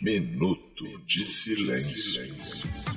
Minuto de silêncio.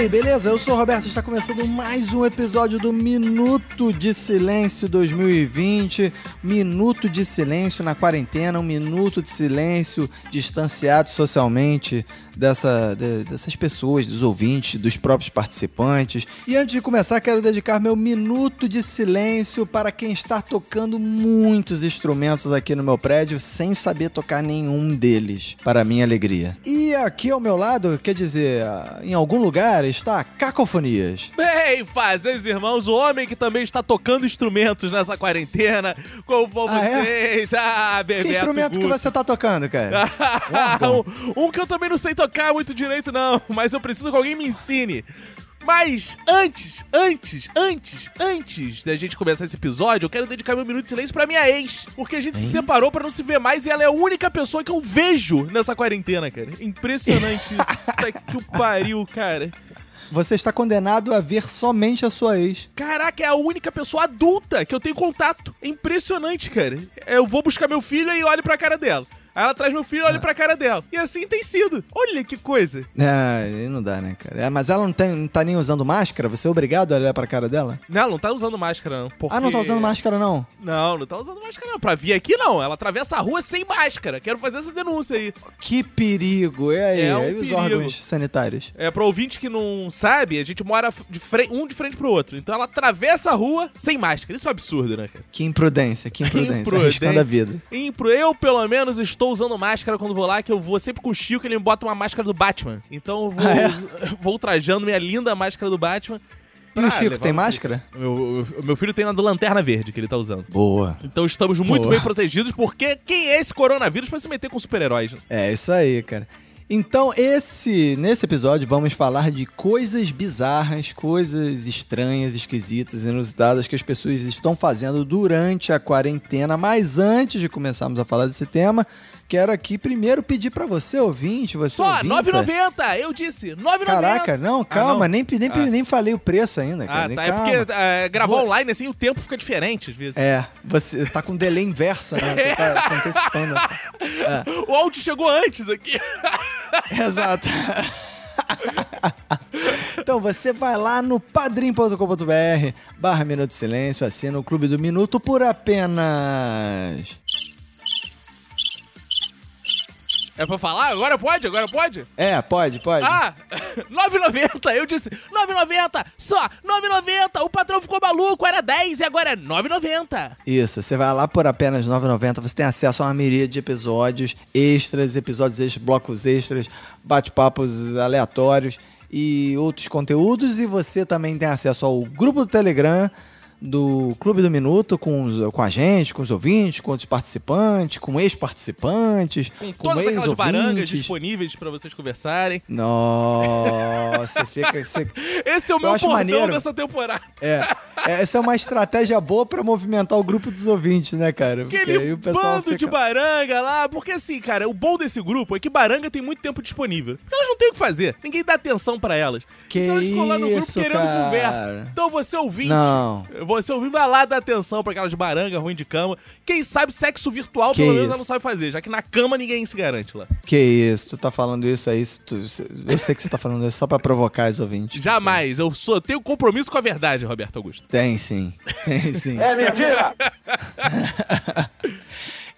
Aí, beleza? Eu sou o Roberto, está começando mais um episódio do Minuto de Silêncio 2020. Minuto de silêncio na quarentena, um minuto de silêncio distanciado socialmente dessa, de- dessas pessoas, dos ouvintes, dos próprios participantes. E antes de começar, quero dedicar meu minuto de silêncio para quem está tocando muitos instrumentos aqui no meu prédio sem saber tocar nenhum deles, para minha alegria. E aqui ao meu lado, quer dizer, em algum lugar está Cacofonias. Bem, fazeres irmãos, o homem que também está tocando instrumentos nessa quarentena. Como vão Ah, é? vocês? Ah, Bebeto Que instrumento que você tá tocando, cara? um, um que eu também não sei tocar muito direito, não, mas eu preciso que alguém me ensine. Mas antes, antes, antes, antes da gente começar esse episódio, eu quero dedicar meu minuto de silêncio pra minha ex. Porque a gente se separou pra não se ver mais e ela é a única pessoa que eu vejo nessa quarentena, cara. Impressionante isso. Puta que o pariu, cara. Você está condenado a ver somente a sua ex. Caraca, é a única pessoa adulta que eu tenho contato. É impressionante, cara. Eu vou buscar meu filho e olho pra cara dela. Aí ela traz meu filho e olha pra cara dela. E assim tem sido. Olha que coisa. Ah, aí não dá, né, cara? É, mas ela não, tem, não tá nem usando máscara? Você é obrigado a olhar pra cara dela? Não, ela não tá usando máscara, não. porque- Ah, não tá usando máscara, não? Não, não tá usando máscara, não. Pra vir aqui, não. Ela atravessa a rua sem máscara. Quero fazer essa denúncia aí. Que perigo! E aí? É um e os perigo. órgãos sanitários? É, pro ouvinte que não sabe, a gente mora de um de frente pro outro. Então ela atravessa a rua sem máscara. Isso é um absurdo, né, cara? Que imprudência, que imprudência. Arriscando a vida. Impro- Eu, pelo menos, estou usando máscara quando vou lá, que eu vou sempre com o Chico, ele me bota uma máscara do Batman. Então eu vou, Ah, é? vou trajando minha linda máscara do Batman. E o Ah, Chico, tem máscara? Meu, meu filho tem na do Lanterna Verde que ele tá usando. Boa. Então estamos muito Boa. bem protegidos, porque quem é esse coronavírus pra se meter com super-heróis? né? É, isso aí, cara. Então, esse nesse episódio vamos falar de coisas bizarras, coisas estranhas, esquisitas, inusitadas que as pessoas estão fazendo durante a quarentena. Mas antes de começarmos a falar desse tema, quero aqui primeiro pedir pra você, ouvinte, você Só, ouvinte, 9,90! Eu disse, 9,90! Caraca, não, calma, Ah, não? nem, nem, Ah. nem falei o preço ainda, cara. Ah, nem tá. É calma. porque é, gravar Vou- online assim o tempo fica diferente às vezes. É, você tá com delay inverso, né? Você tá se antecipando. O áudio chegou antes aqui. Exato. então você vai lá no padrim.com.br barra Minuto Silêncio, assina o Clube do Minuto por apenas... É pra falar? Agora pode? Agora pode? É, pode, pode. Ah, 9,90. Eu disse 9,90. Só 9,90. O patrão ficou maluco. Era 10 e agora é 9,90. Isso, você vai lá por apenas R$ 9,90, você tem acesso a uma miríade de episódios extras, episódios extras, blocos extras, bate-papos aleatórios e outros conteúdos. E você também tem acesso ao grupo do Telegram do Clube do Minuto com, os- com a gente, com os ouvintes, com outros participantes, com ex-participantes, Com todas aquelas barangas disponíveis pra vocês conversarem. Nossa, fica. Você, Esse é o meu portão maneiro. dessa temporada. é, essa é uma estratégia boa pra movimentar o grupo dos ouvintes, né, cara? Porque Aquele aí o pessoal bando fica... de baranga lá. Porque assim, cara, o bom desse grupo é que baranga tem muito tempo disponível. Elas não têm o que fazer. Ninguém dá atenção pra elas. Que então elas ficam lá no grupo isso, querendo cara. conversa. Então você ouvinte. Não. Você ouvindo, vai lá dar atenção pra aquelas baranga ruim de cama. Quem sabe sexo virtual, Que pelo menos, ela não sabe fazer, já que na cama ninguém se garante lá. Que isso, tu tá falando isso aí, tu- eu sei que você tá falando isso só pra provocar os ouvintes. Jamais. Eu sou, tenho compromisso com a verdade, Roberto Augusto. Tem sim, tem sim. É mentira!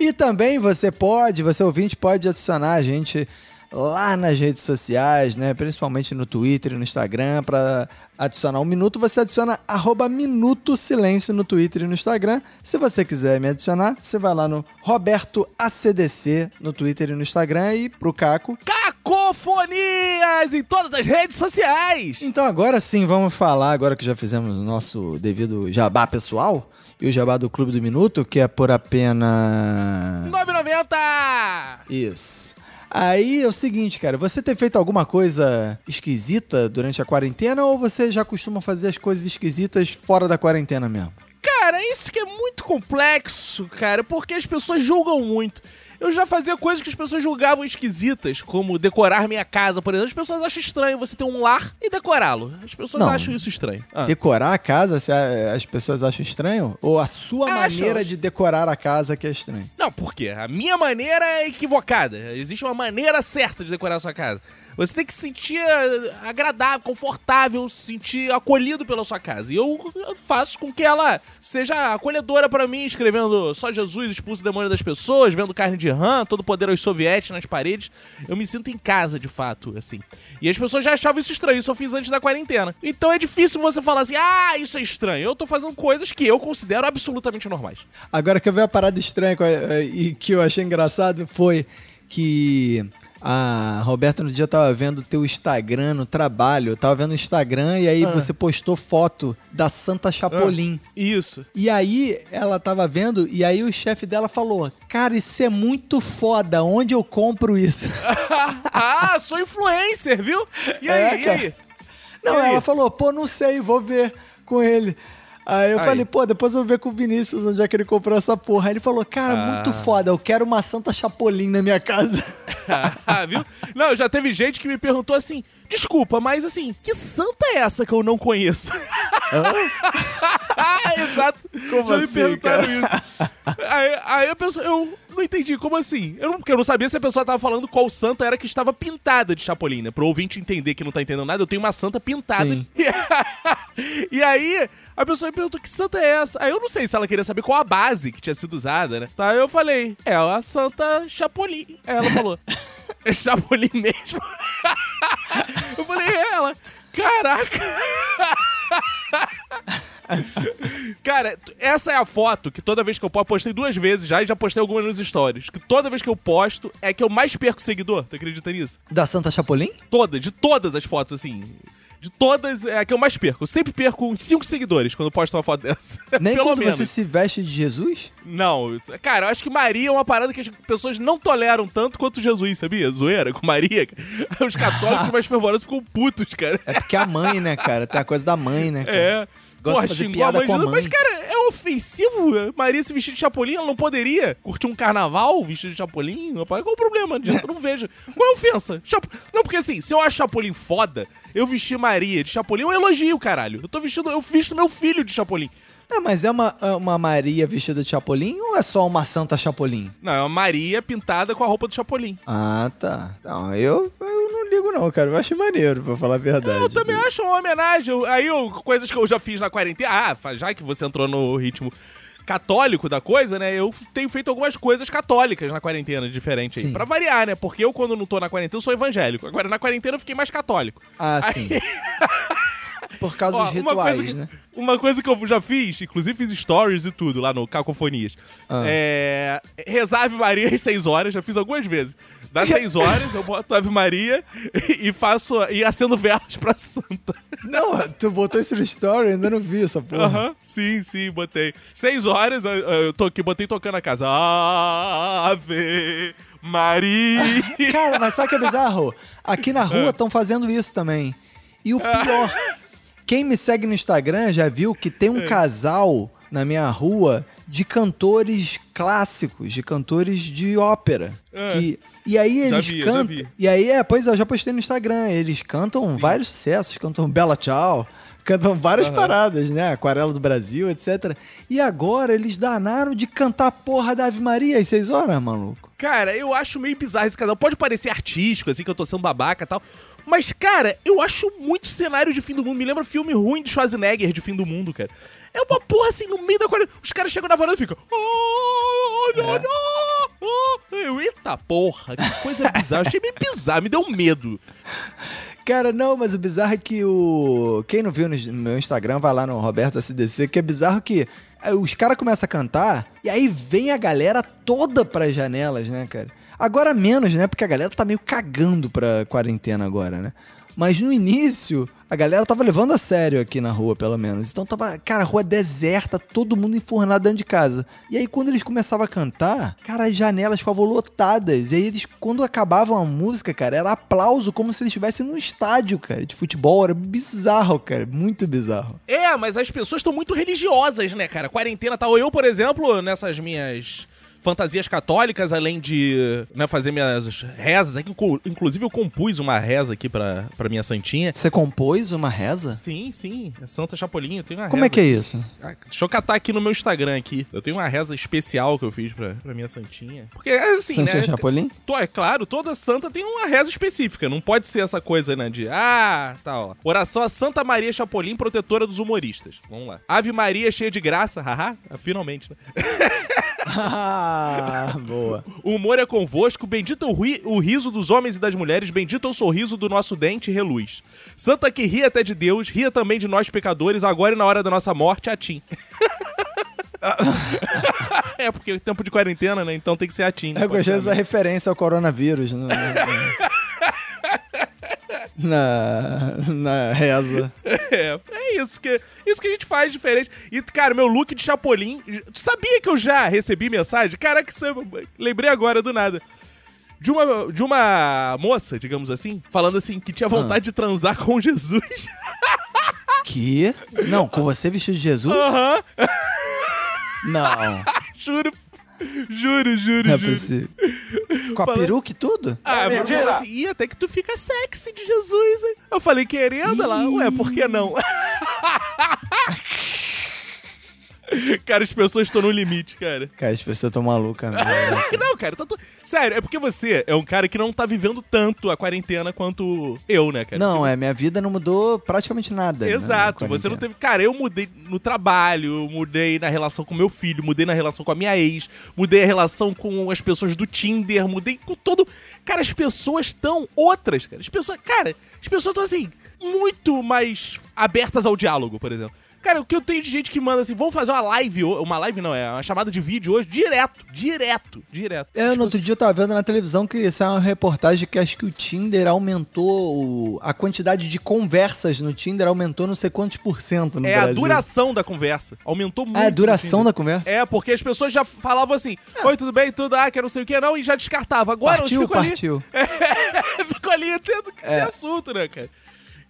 E também você pode, você ouvinte, pode adicionar a gente lá nas redes sociais, né? Principalmente no Twitter e no Instagram, para adicionar um minuto, você adiciona arroba Minuto Silêncio no Twitter e no Instagram. Se você quiser me adicionar, você vai lá no Roberto ACDC no Twitter e no Instagram e pro Caco. Cacofonias em todas as redes sociais. Então agora sim, vamos falar, agora que já fizemos o nosso devido jabá pessoal e o jabá do Clube do Minuto, que é por apenas... 9,90! Isso. Aí é o seguinte, cara, você tem feito alguma coisa esquisita durante a quarentena ou você já costuma fazer as coisas esquisitas fora da quarentena mesmo? Cara, isso que é muito complexo, cara, porque as pessoas julgam muito. Eu já fazia coisas que as pessoas julgavam esquisitas, como decorar minha casa, por exemplo. As pessoas acham estranho você ter um lar e decorá-lo. As pessoas Não. acham isso estranho. Ah. Decorar a casa, as pessoas acham estranho? Ou a sua maneira acham. de decorar a casa que é estranho? Não, por quê? A minha maneira é equivocada. Existe uma maneira certa de decorar a sua casa. Você tem que se sentir eh, agradável, confortável, se sentir acolhido pela sua casa. E eu faço com que ela seja acolhedora pra mim, escrevendo só Jesus expulsa o demônio das pessoas, vendo carne de rã, todo poder aos sovietes nas paredes. Eu me sinto em casa, de fato, assim. E as pessoas já achavam isso estranho, isso eu fiz antes da quarentena. Então é difícil você falar assim, ah, isso é estranho. Eu tô fazendo coisas que eu considero absolutamente normais. Agora que eu vi a parada estranha e que eu achei engraçado foi que a Roberta no dia tava vendo teu Instagram no trabalho, eu tava vendo o Instagram e aí Ah. você postou foto da Santa Chapolin. Isso. E aí ela tava vendo e aí o chefe dela falou: "Cara, isso é muito foda, onde eu compro isso?" ah, sou influencer, viu? E aí, É, e aí? Não, E aí? ela falou: "Pô, não sei, vou ver com ele." Aí eu Aí. falei, pô, depois eu vou ver com o Vinícius onde é que ele comprou essa porra. Aí ele falou, cara, Ah. muito foda, eu quero uma Santa Chapolin na minha casa. Ah, viu? Não, já teve gente que me perguntou assim: desculpa, mas assim, que santa é essa que eu não conheço? exato. Como já me assim, perguntaram isso. Aí, aí a pessoa, eu não entendi, como assim? Eu não, porque eu não sabia se a pessoa tava falando qual santa era que estava pintada de Chapolin, né? Pro ouvinte entender que não tá entendendo nada, eu tenho uma santa pintada. E aí, a pessoa me perguntou que santa é essa? Aí eu não sei se ela queria saber qual a base que tinha sido usada, né? Tá, aí eu falei, é a santa Chapolin. Aí ela falou, é Chapolin mesmo? eu falei, é ela. Caraca! Cara, essa é a foto que toda vez que eu posto, postei duas vezes já e já postei algumas nos stories. Que toda vez que eu posto é que eu mais perco seguidor. Tu acredita nisso? Da Santa Chapolin? Toda, de todas as fotos, assim. De todas, é a que eu mais perco. Eu sempre perco uns 5 seguidores quando posto uma foto dessa. Nem Pelo quando menos. você se veste de Jesus? Não, isso- cara, eu acho que Maria é uma parada que as pessoas não toleram tanto quanto Jesus, sabia? Zoeira com Maria. Os católicos mais fervorosos ficam putos, cara. É porque é a mãe, né, cara? Tem a coisa da mãe, né? cara? É. Gosta de fazer piada com a mãe. Mas, cara, é ofensivo Maria se vestir de Chapolin? Ela não poderia curtir um carnaval vestido de Chapolin? Rapaz, Qual o problema disso? Eu não vejo. Qual é a ofensa? Chap... Não, porque assim, se eu acho Chapolin foda, eu vestir Maria de Chapolin, eu elogio, caralho. Eu tô vestindo, eu visto meu filho de Chapolin. É, mas é uma, é uma Maria vestida de Chapolin ou é só uma Santa Chapolin? Não, é uma Maria pintada com a roupa do Chapolin. Ah, tá. Não, eu, eu não ligo não, cara. Eu acho maneiro, pra falar a verdade. Eu também acho uma homenagem. Aí, eu, coisas que eu já fiz na quarentena. Ah, já que você entrou no ritmo católico da coisa, né? Eu tenho feito algumas coisas católicas na quarentena, diferente aí. Sim. Pra variar, né? Porque eu, quando não tô na quarentena, eu sou evangélico. Agora, na quarentena, eu fiquei mais católico. Ah, sim. Por causa Ó, dos rituais, que- né? Uma coisa que eu já fiz, inclusive fiz stories e tudo lá no Cacofonias. Ah. É. Rezar Ave Maria às 6 horas, já fiz algumas vezes. Das 6 horas, eu boto Ave Maria e faço. e acendo velas pra santa. Não, tu botou isso no story, eu ainda não vi essa porra. Aham, sim, sim, botei. Seis horas, eu, tô aqui, botei tocando a casa. Ave Maria. Cara, mas sabe que é bizarro? Aqui na rua estão fazendo isso também. E o pior, quem me segue no Instagram já viu que tem um É. casal na minha rua de cantores clássicos, de cantores de ópera. É. Que, e aí eles vi, cantam. E aí, é, pois é, eu já postei no Instagram. Eles cantam vários sucessos, cantam Bela Tchau. Cantam várias paradas, né? Aquarela do Brasil, etc. E agora eles danaram de cantar a porra da Ave Maria às seis horas, maluco. Cara, eu acho meio bizarro esse casal. Pode parecer artístico, assim, que eu tô sendo babaca e tal. Mas, cara, eu acho muito cenário de fim do mundo. Me lembra filme ruim de Schwarzenegger de fim do mundo, cara. É uma porra assim, no meio da quarentena. Os caras chegam na varanda e ficam. Oh, não, não, oh. Eu, Eita porra, que coisa bizarra. Achei meio bizarro, me deu medo. Cara, não, mas o bizarro é que o. Quem não viu no no meu Instagram, vai lá no Roberto SDC, que é bizarro que eh, os caras começam a cantar e aí vem a galera toda pras janelas, né, cara? Agora menos, né? Porque a galera tá meio cagando pra quarentena agora, né? Mas no início, a galera tava levando a sério aqui na rua, pelo menos. Então tava, cara, rua deserta, todo mundo enfurnado dentro de casa. E aí quando eles começavam a cantar, cara, as janelas ficavam lotadas. E aí eles, quando acabavam a música, cara, era aplauso como se eles estivessem num estádio, cara, de futebol. Era bizarro, cara, muito bizarro. É, mas as pessoas estão muito religiosas, né, cara? Quarentena tal. Eu, por exemplo, nessas minhas fantasias católicas, além de né, fazer minhas rezas. Aqui, inclusive, eu compus uma reza aqui pra, pra minha santinha. Você compôs uma reza? Sim, sim. É Santa Chapolin, eu tenho uma Como reza. é que é isso? Ah, Deixa eu catar aqui no meu Instagram aqui. Eu tenho uma reza especial que eu fiz pra, pra minha santinha. Porque, assim, Santinha né? Chapolin? Tô, é claro, toda santa tem uma reza específica. Não pode ser essa coisa, né? De, ah, tá, ó. Oração a Santa Maria Chapolin, protetora dos humoristas. Vamos lá. Ave Maria cheia de graça, haha. Finalmente, né? ah, boa. O humor é convosco, bendito o, ri- o riso dos homens e das mulheres, bendito é o sorriso do nosso dente e reluz. Santa que ria até de Deus, ria também de nós pecadores, agora e na hora da nossa morte, a Tim. é, porque é tempo de quarentena, né? Então tem que ser a Tim. Eu gostei dessa referência ao coronavírus. no- Na, na reza. É, é isso que, isso que a gente faz diferente. E, cara, meu look de Chapolin. Tu sabia que eu já recebi mensagem? Caraca, isso eu lembrei agora do nada. De uma, de uma moça, digamos assim, falando assim, que tinha vontade de transar com Jesus. Que? Não, com você vestido de Jesus? Aham, Não, juro. Juro, juro, não é juro. possível. Com a peruca e tudo? Ah, mas falou assim, Ih, até que tu fica sexy de Jesus, hein? Eu falei, querendo, ela, ué, por que não? cara, as pessoas estão no limite, cara. Cara, as pessoas estão malucas mesmo. Não, cara, tá sério, é porque você é um cara que não tá vivendo tanto a quarentena quanto eu, né, cara? Não, é, minha vida não mudou praticamente nada. né, Exato, na você não teve. Cara, eu mudei no trabalho, mudei na relação com meu filho, mudei na relação com a minha ex, mudei a relação com as pessoas do Tinder, mudei com todo. Cara, as pessoas estão outras, cara. As pessoas. Cara, as pessoas estão assim, muito mais abertas ao diálogo, por exemplo. Cara, o que eu tenho de gente que manda assim, vamos fazer uma live, uma live não, é uma chamada de vídeo hoje, direto, direto, direto. É, Tipo no outro dia eu tava vendo na televisão que isso é uma reportagem que acho que o Tinder aumentou a quantidade de conversas no Tinder aumentou não sei quantos por cento no É Brasil. a duração da conversa. Aumentou muito. É a duração da conversa? É, porque as pessoas já falavam assim: Oi, tudo bem? Tudo, ah, que não sei o que, não, e já descartava. Agora Partiu, eu fico ali. partiu. fico ali tendo que ter É. assunto, né, cara?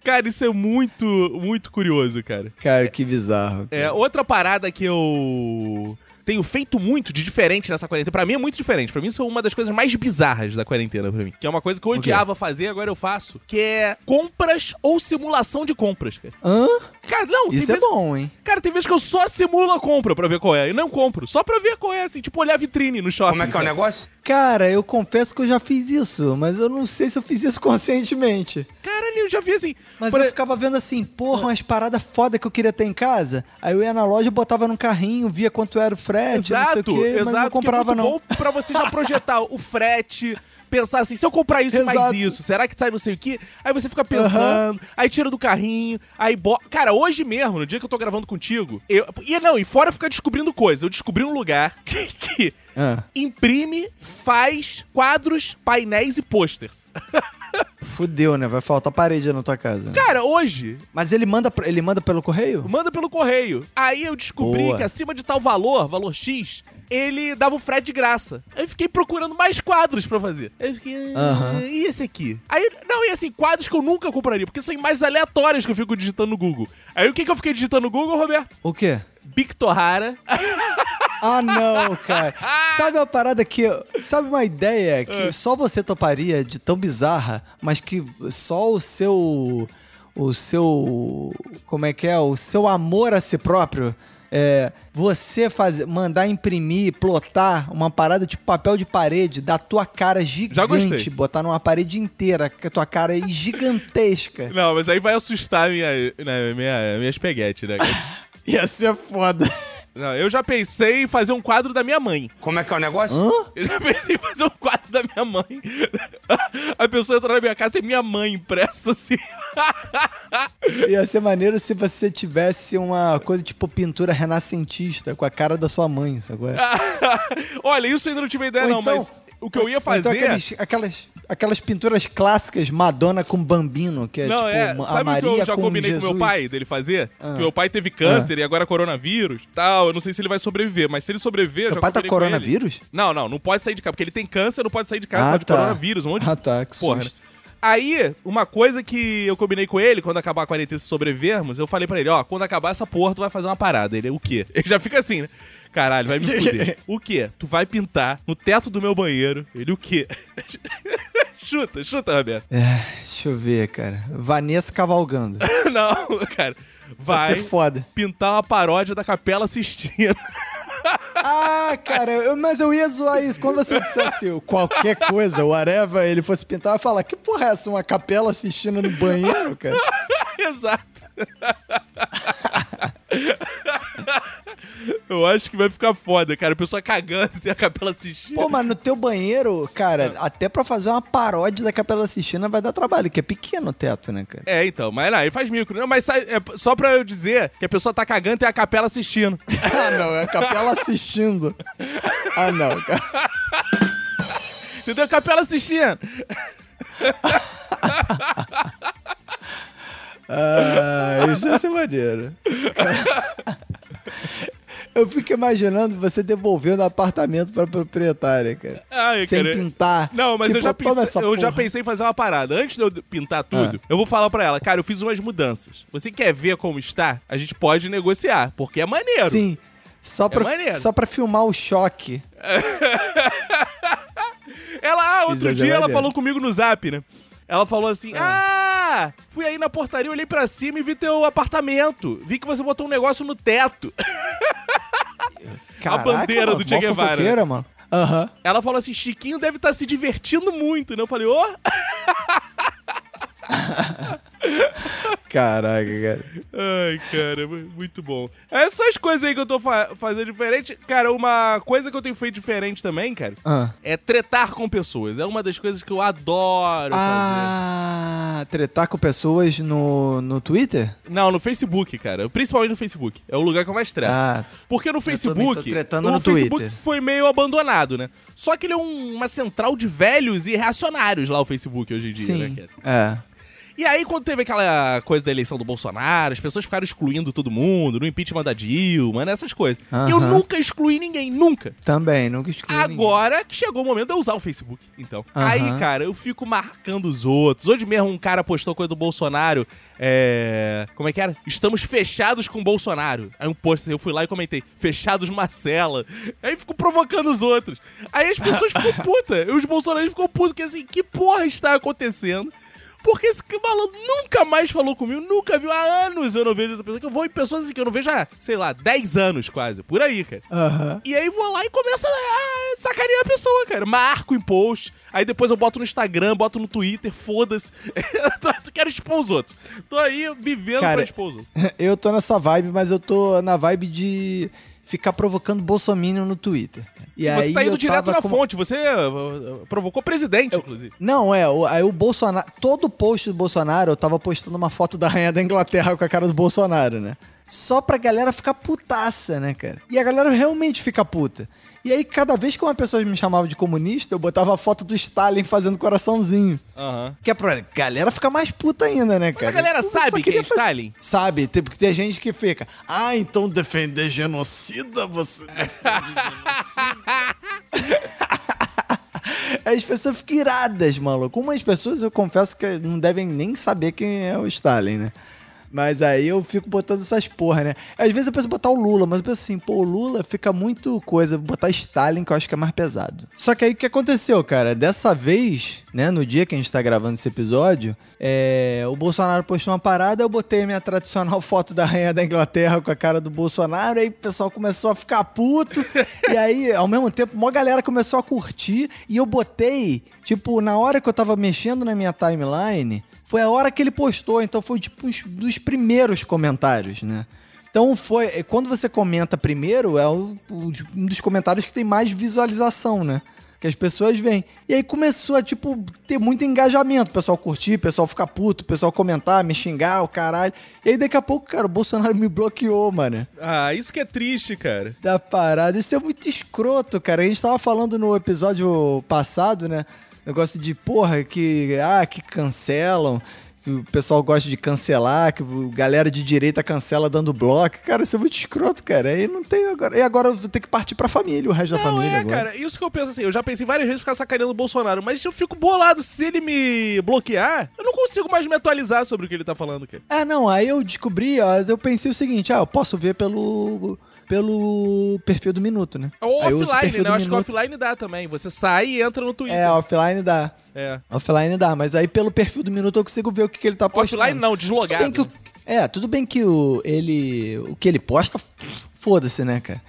Cara, isso é muito, muito curioso, cara. Cara, que bizarro. É, outra parada que eu tenho feito muito de diferente nessa quarentena. Pra mim é muito diferente. Pra mim isso é uma das coisas mais bizarras da quarentena pra mim. Que é uma coisa que eu odiava fazer, agora eu faço. Que é compras ou simulação de compras, cara. Hã? Cara, não, tem Isso é vezes- bom, hein? Cara, tem vezes que eu só simulo a compra pra ver qual é. E não compro. Só pra ver qual é, assim. Tipo, olhar a vitrine no shopping. Como é que é o negócio? Cara, eu confesso que eu já fiz isso, mas eu não sei se eu fiz isso conscientemente. Caralho, eu já vi assim. Mas por eu ficava vendo assim, porra, umas paradas foda que eu queria ter em casa. Aí eu ia na loja, botava num carrinho, via quanto era o frete, não sei o Exato, quê, exato. mas não que comprava é muito não. bom pra você já projetar o frete. Pensar assim, se eu comprar isso e mais Exato. isso, será que sai não sei o quê? Aí você fica pensando, aí tira do carrinho, aí bo... Cara, hoje mesmo, no dia que eu tô gravando contigo, eu. E não, e fora ficar descobrindo coisas. Eu descobri um lugar que, que Ah, imprime, faz quadros, painéis e posters. fudeu, né? Vai faltar parede na tua casa. Cara, hoje, Mas ele manda, ele manda pelo correio? Manda pelo correio. Aí eu descobri Boa. que acima de tal valor, valor X, ele dava o frete de graça. Aí eu fiquei procurando mais quadros pra fazer. Aí eu fiquei, Aham. e esse aqui? Aí, não, e assim, quadros que eu nunca compraria, porque são imagens aleatórias que eu fico digitando no Google. Aí o que, que eu fiquei digitando no Google, Roberto? O quê? Bictorrara. Ah, não, cara. Sabe uma parada que. Sabe uma ideia que Ah. só você toparia de tão bizarra, mas que só o seu. O seu. Como é que é? O seu amor a si próprio. É, você fazer, mandar imprimir, plotar uma parada de papel de parede da tua cara gigante, botar numa parede inteira, que a tua cara é gigantesca. Não, mas aí vai assustar minha, né, minha, minha espaguete, né? Ia ser foda. Não, eu já pensei em fazer um quadro da minha mãe. Como é que é o negócio? Hã? Eu já pensei em fazer um quadro da minha mãe. A pessoa entra na minha casa e tem minha mãe impressa assim. Ia ser maneiro se você tivesse uma coisa tipo pintura renascentista com a cara da sua mãe, sacou? Olha, isso eu ainda não tive ideia, Ou não, então- mas o que eu ia Ou fazer. Então aqueles- aquelas, aquelas pinturas clássicas Madonna com Bambino, que é não, tipo é. a Sabe o que Maria eu já com combinei Jesus. com meu pai dele fazer? Ah. Que meu pai teve câncer e agora coronavírus tal. Eu não sei se ele vai sobreviver, mas se ele sobreviver. eu Teu já pai tá com coronavírus? Não, não, não pode sair de casa, porque ele tem câncer, não pode sair de casa, Ah, pode tá. coronavírus, um monte de Ah, tá, que porra. né? susto. Aí, uma coisa que eu combinei com ele, quando acabar a quarentena e sobrevivermos, eu falei pra ele, ó, quando acabar essa porra, tu vai fazer uma parada. Ele, o quê? Ele já fica assim, né? Caralho, vai me fuder. O quê? Tu vai pintar no teto do meu banheiro. Ele o quê? chuta, chuta, Roberto. É, deixa eu ver, cara. Vanessa cavalgando. Não, cara. Vai pintar uma paródia da Capela Sistina. Ah, cara, eu- mas eu ia zoar isso. Quando você dissesse qualquer coisa, whatever, ele fosse pintar, eu ia falar, que porra é essa? Uma capela assistindo no banheiro, cara? Exato. Eu acho que vai ficar foda, cara. A pessoa cagando tem a Capela assistindo. Pô, mas no teu banheiro, cara, até pra fazer uma paródia da capela assistindo vai dar trabalho, que é pequeno o teto, né, cara? É, então, mas não, ele faz micro. Não, mas sai- é só pra eu dizer que a pessoa tá cagando e tem a capela assistindo. Ah, não, é a capela assistindo. Ah, não, cara. Entendeu? A capela assistindo. Ah, isso ia ser maneiro. Eu fico imaginando você devolvendo apartamento pra proprietária, cara. Ai, sem cara. pintar. Não, mas Tipo, eu, já pensei, eu já pensei em fazer uma parada. Antes de eu pintar tudo, eu vou falar pra ela, cara, eu fiz umas mudanças. Você quer ver como está? A gente pode negociar, porque é maneiro. Sim. Só pra, maneiro. só pra filmar o choque. Ela, ah, outro Isso é dia ela maneiro. falou comigo no zap, né? Ela falou assim: Ah, fui aí na portaria, olhei pra cima e vi teu apartamento. Vi que você botou um negócio no teto. Caraca, bandeira mano, do Che Guevara. fofoqueira, mano. Aham. Ela falou assim: Chiquinho deve estar se divertindo muito, né? Eu falei: Ô, Caraca, cara. Ai, cara, mu- muito bom. Essas coisas aí que eu tô fa- fazendo diferente. Cara, uma coisa que eu tenho feito diferente também, cara, Ah. é tretar com pessoas. É uma das coisas que eu adoro fazer. Ah, tretar com pessoas no, no Twitter? Não, no Facebook, cara. Principalmente no Facebook. É o lugar que eu mais treto. Ah, Porque no Facebook. tô tretando no Facebook Twitter. foi meio abandonado, né? Só que ele é um- uma central de velhos e reacionários lá, o Facebook, hoje em dia, né, sim. cara? É. E aí, quando teve aquela coisa da eleição do Bolsonaro, as pessoas ficaram excluindo todo mundo, no impeachment da Dilma, né? Essas coisas. Eu Aham. nunca excluí ninguém, nunca. Também, nunca excluí. Agora que chegou o momento de eu usar o Facebook, então. Aham. Aí, cara, eu fico marcando os outros. Hoje mesmo um cara postou coisa do Bolsonaro. É. Como é que era? Estamos fechados com o Bolsonaro. Aí um post, eu fui lá e comentei, fechados numa cela. Aí fico provocando os outros. Aí as pessoas ficam putas. Os bolsonaristas ficam putos, que assim, que porra está acontecendo? Porque esse malandro nunca mais falou comigo, nunca viu. Há anos eu não vejo essa pessoa. Que eu vou em pessoas assim que eu não vejo há, sei lá, 10 anos quase. Por aí, cara. Aham. E aí vou lá e começo a sacanear a pessoa, cara. Marco em post. Aí depois eu boto no Instagram, boto no Twitter, foda-se. Eu quero expor os outros. Tô aí vivendo Cara, pra expor os outros. Eu tô nessa vibe, mas eu tô na vibe de ficar provocando Bolsonaro no Twitter. E Você aí tá indo eu direto na com- fonte. Você uh, provocou o presidente, inclusive. Não, é, o- aí o Bolsonaro. Todo post do Bolsonaro eu tava postando uma foto da rainha da Inglaterra com a cara do Bolsonaro, né? Só pra galera ficar putaça, né, cara? E a galera realmente fica puta. E aí, cada vez que uma pessoa me chamava de comunista, eu botava a foto do Stalin fazendo coraçãozinho. Aham. Que é pra galera ficar mais puta ainda, né, cara? a galera Eu sabe quem é fazer- Stalin? Sabe, tem- porque tem gente que fica. Ah, então defender genocida, você defende genocida. As pessoas ficam iradas, maluco. Umas pessoas eu confesso que não devem nem saber quem é o Stalin, né? Mas aí eu fico botando essas porra, né? Às vezes eu penso em botar o Lula, mas eu penso assim, pô, o Lula fica muito coisa. Vou botar Stalin, que eu acho que é mais pesado. Só que aí o que aconteceu, cara? Dessa vez, né, no dia que a gente tá gravando esse episódio, é, o Bolsonaro postou uma parada, eu botei a minha tradicional foto da rainha da Inglaterra com a cara do Bolsonaro, aí o pessoal começou a ficar puto, e aí, ao mesmo tempo, uma galera começou a curtir, e eu botei, tipo, na hora que eu tava mexendo na minha timeline, foi a hora que ele postou, então foi tipo um dos primeiros comentários, né? Então foi. Quando você comenta primeiro, é um dos comentários que tem mais visualização, né? Que as pessoas veem. E aí começou a, tipo, ter muito engajamento. O pessoal curtir, o pessoal ficar puto, o pessoal comentar, me xingar, o caralho. E aí daqui a pouco, cara, o Bolsonaro me bloqueou, mano. Ah, isso que é triste, cara. Da parada. Isso é muito escroto, cara. A gente tava falando no episódio passado, né? Negócio de, porra, que. Ah, que cancelam. Que o pessoal gosta de cancelar, que o galera de direita cancela dando bloco. Cara, isso é muito escroto, cara. Aí não tem agora. E agora eu vou ter que partir pra família, o resto da Não, família é, agora. cara, isso que eu penso assim, eu já pensei várias vezes em ficar sacaneando o Bolsonaro, mas eu fico bolado, se ele me bloquear, eu não consigo mais me atualizar sobre o que ele tá falando, cara. É, não, aí eu descobri, ó, eu pensei o seguinte, ah, eu posso ver pelo pelo perfil do Minuto, né? Ou Aí offline, né? Eu acho que Minuto. offline dá também. Você sai e entra no Twitter. É, offline dá. É. Offline dá, mas aí pelo perfil do Minuto eu consigo ver o que, que ele tá postando. Offline não, Tudo deslogado. bem que o, é, tudo bem que o, ele, o que ele posta, foda-se, né, cara?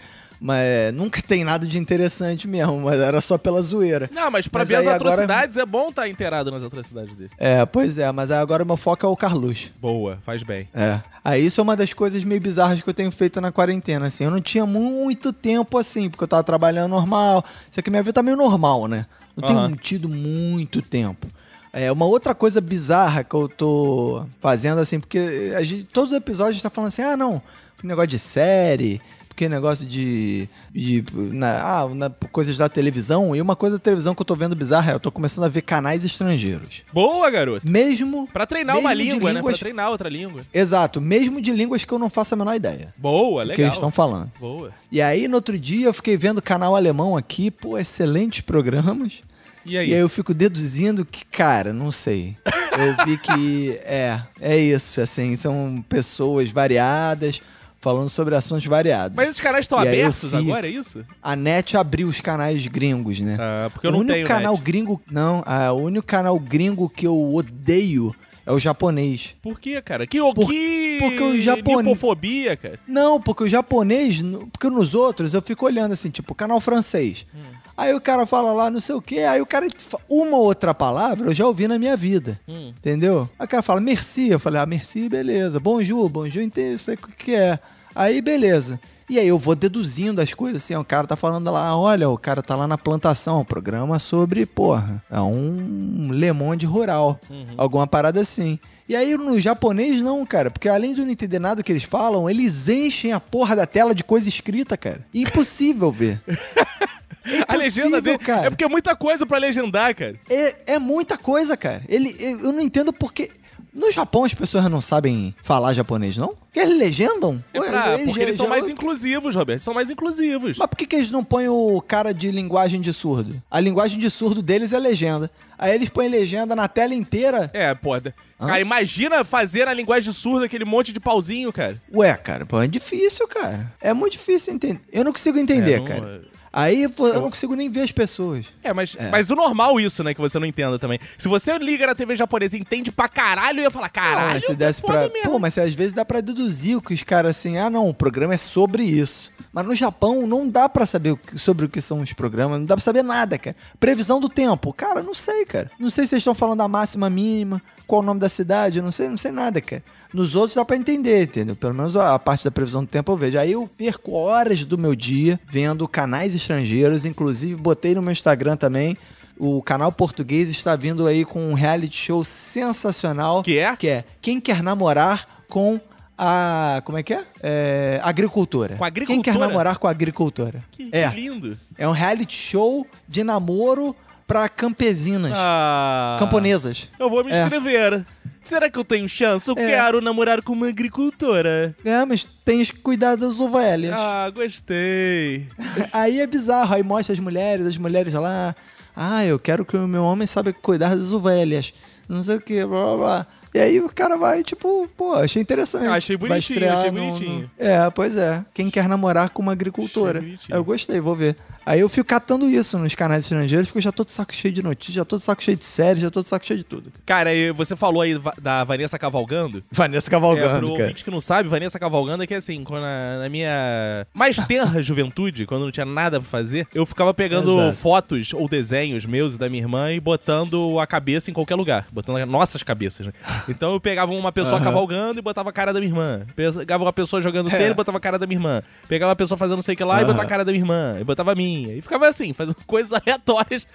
Mas nunca tem nada de interessante mesmo, mas era só pela zoeira. Não, mas pra Mas ver as aí agora- atrocidades é bom estar inteirado nas atrocidades dele. É, pois é, mas agora o meu foco é o Carluxo. Boa, faz bem. É. Aí isso é uma das coisas meio bizarras que eu tenho feito na quarentena, assim. Eu não tinha muito tempo assim, porque eu tava trabalhando normal. Isso aqui minha vida tá meio normal, né? Não Aham. tenho tido muito tempo. É, uma outra coisa bizarra que eu tô fazendo, assim, porque a gente, todos os episódios a gente tá falando assim, ah, não, negócio de série, porque negócio de. de na, ah, na- coisas da televisão. E uma coisa da televisão que eu tô vendo bizarra é eu tô começando a ver canais estrangeiros. Boa, garoto. Mesmo. Pra treinar uma mesmo de língua, né? Pra línguas- treinar outra língua. Exato, mesmo de línguas que eu não faço a menor ideia Boa, legal. que eles estão falando. Boa. E aí, no outro dia, eu fiquei vendo canal alemão aqui, pô, excelentes programas. E aí? E aí eu fico deduzindo que, cara, não sei. Eu vi que é, é isso, assim, são pessoas variadas falando sobre assuntos variados. Mas esses canais estão abertos fico- agora, é isso? A NET abriu os canais gringos, né? Ah, porque eu o não único tenho canal net. gringo, não, ah, o único canal gringo que eu odeio é o japonês. Por quê, cara? Que, o Por- que porque o japone- nipofobia, cara. Não, porque o japonês, porque nos outros eu fico olhando assim, tipo, canal francês. Hum. Aí o cara fala lá não sei o quê, aí o cara, uma outra palavra eu já ouvi na minha vida. Hum. Entendeu? Aí o cara fala merci, eu falei, ah, merci, beleza. Bonjour, bonjour, entendi, sei o que é. Aí, beleza. E aí eu vou deduzindo as coisas assim, ó, o cara tá falando lá, olha, o cara tá lá na plantação, um programa sobre, porra, é um Le Monde rural, alguma parada assim. E aí no japonês não, cara, porque além de eu não entender nada que eles falam, eles enchem a porra da tela de coisa escrita, cara. Impossível ver. A legenda dele. cara. É porque é muita coisa pra legendar, cara. É, é muita coisa, cara. Ele, eu eu não entendo porque. No Japão as pessoas não sabem falar japonês, não? Porque eles legendam? É pra- eles porque eles são mais inclusivos, Roberto. São mais inclusivos. Mas por que, que eles não põem o cara de linguagem de surdo? A linguagem de surdo deles é legenda. Aí eles põem legenda na tela inteira. É, pô. Cara, imagina fazer na linguagem surda aquele monte de pauzinho, cara. Ué, cara, pô, é difícil, cara. É muito difícil entender. Eu não consigo entender, É, não- cara. Aí pô, eu não consigo nem ver as pessoas. É, mas, mas o normal isso, né, que você não entenda também. Se você liga na TV japonesa e entende pra caralho, eu ia falar, caralho, mas se desse pra. mesmo. Pô, mas às vezes dá pra deduzir o que os caras assim, ah não, o programa é sobre isso. Mas no Japão não dá pra saber sobre o que são os programas, não dá pra saber nada, cara. Previsão do tempo, cara, não sei, cara. Não sei se eles estão falando da máxima mínima, qual o nome da cidade, não sei, não sei nada, cara. Nos outros dá pra entender, entendeu? Pelo menos a parte da previsão do tempo eu vejo. Aí eu perco horas do meu dia vendo canais estrangeiros, inclusive botei no meu Instagram também. O canal português está vindo aí com um reality show sensacional. Que é? Que é Quem Quer Namorar com a. Como é que é? É, agricultora. Com a Quem quer agricultora? namorar com a agricultora? Que, é. que lindo. É um reality show de namoro pra campesinas. Ah. Camponesas. Eu vou me É. inscrever. Será que eu tenho chance? Eu É. quero namorar com uma agricultora. É, mas tens que cuidar das ovelhas. Ah, gostei. Aí é bizarro, aí mostra as mulheres, as mulheres lá. Ah, eu quero que o meu homem saiba cuidar das ovelhas. Não sei o que, blá blá blá. E aí o cara vai, tipo, pô, achei interessante. Ah, achei bonitinho, achei no- bonitinho. no- É, pois é. Quem quer namorar com uma agricultora. Eu gostei, vou ver. Aí eu fico catando isso nos canais estrangeiros, porque eu já tô de saco cheio de notícias, já tô de saco cheio de séries, já tô de saco cheio de tudo. Cara, e você falou aí da Vanessa Cavalgando. Vanessa É, Cavalgando, pro cara. que não sabe, Vanessa Cavalgando é que assim, quando na, na minha mais tenra juventude, quando não tinha nada pra fazer, eu ficava pegando Exato. fotos ou desenhos meus e da minha irmã e botando a cabeça em qualquer lugar. Botando as nossas cabeças, né? Então eu pegava uma pessoa Aham. cavalgando e botava a cara da minha irmã. Pegava uma pessoa jogando É. tênis e botava a cara da minha irmã. Pegava uma pessoa fazendo não sei o que lá e Aham. botava a cara da minha irmã. E botava a minha. E ficava assim, fazendo coisas aleatórias.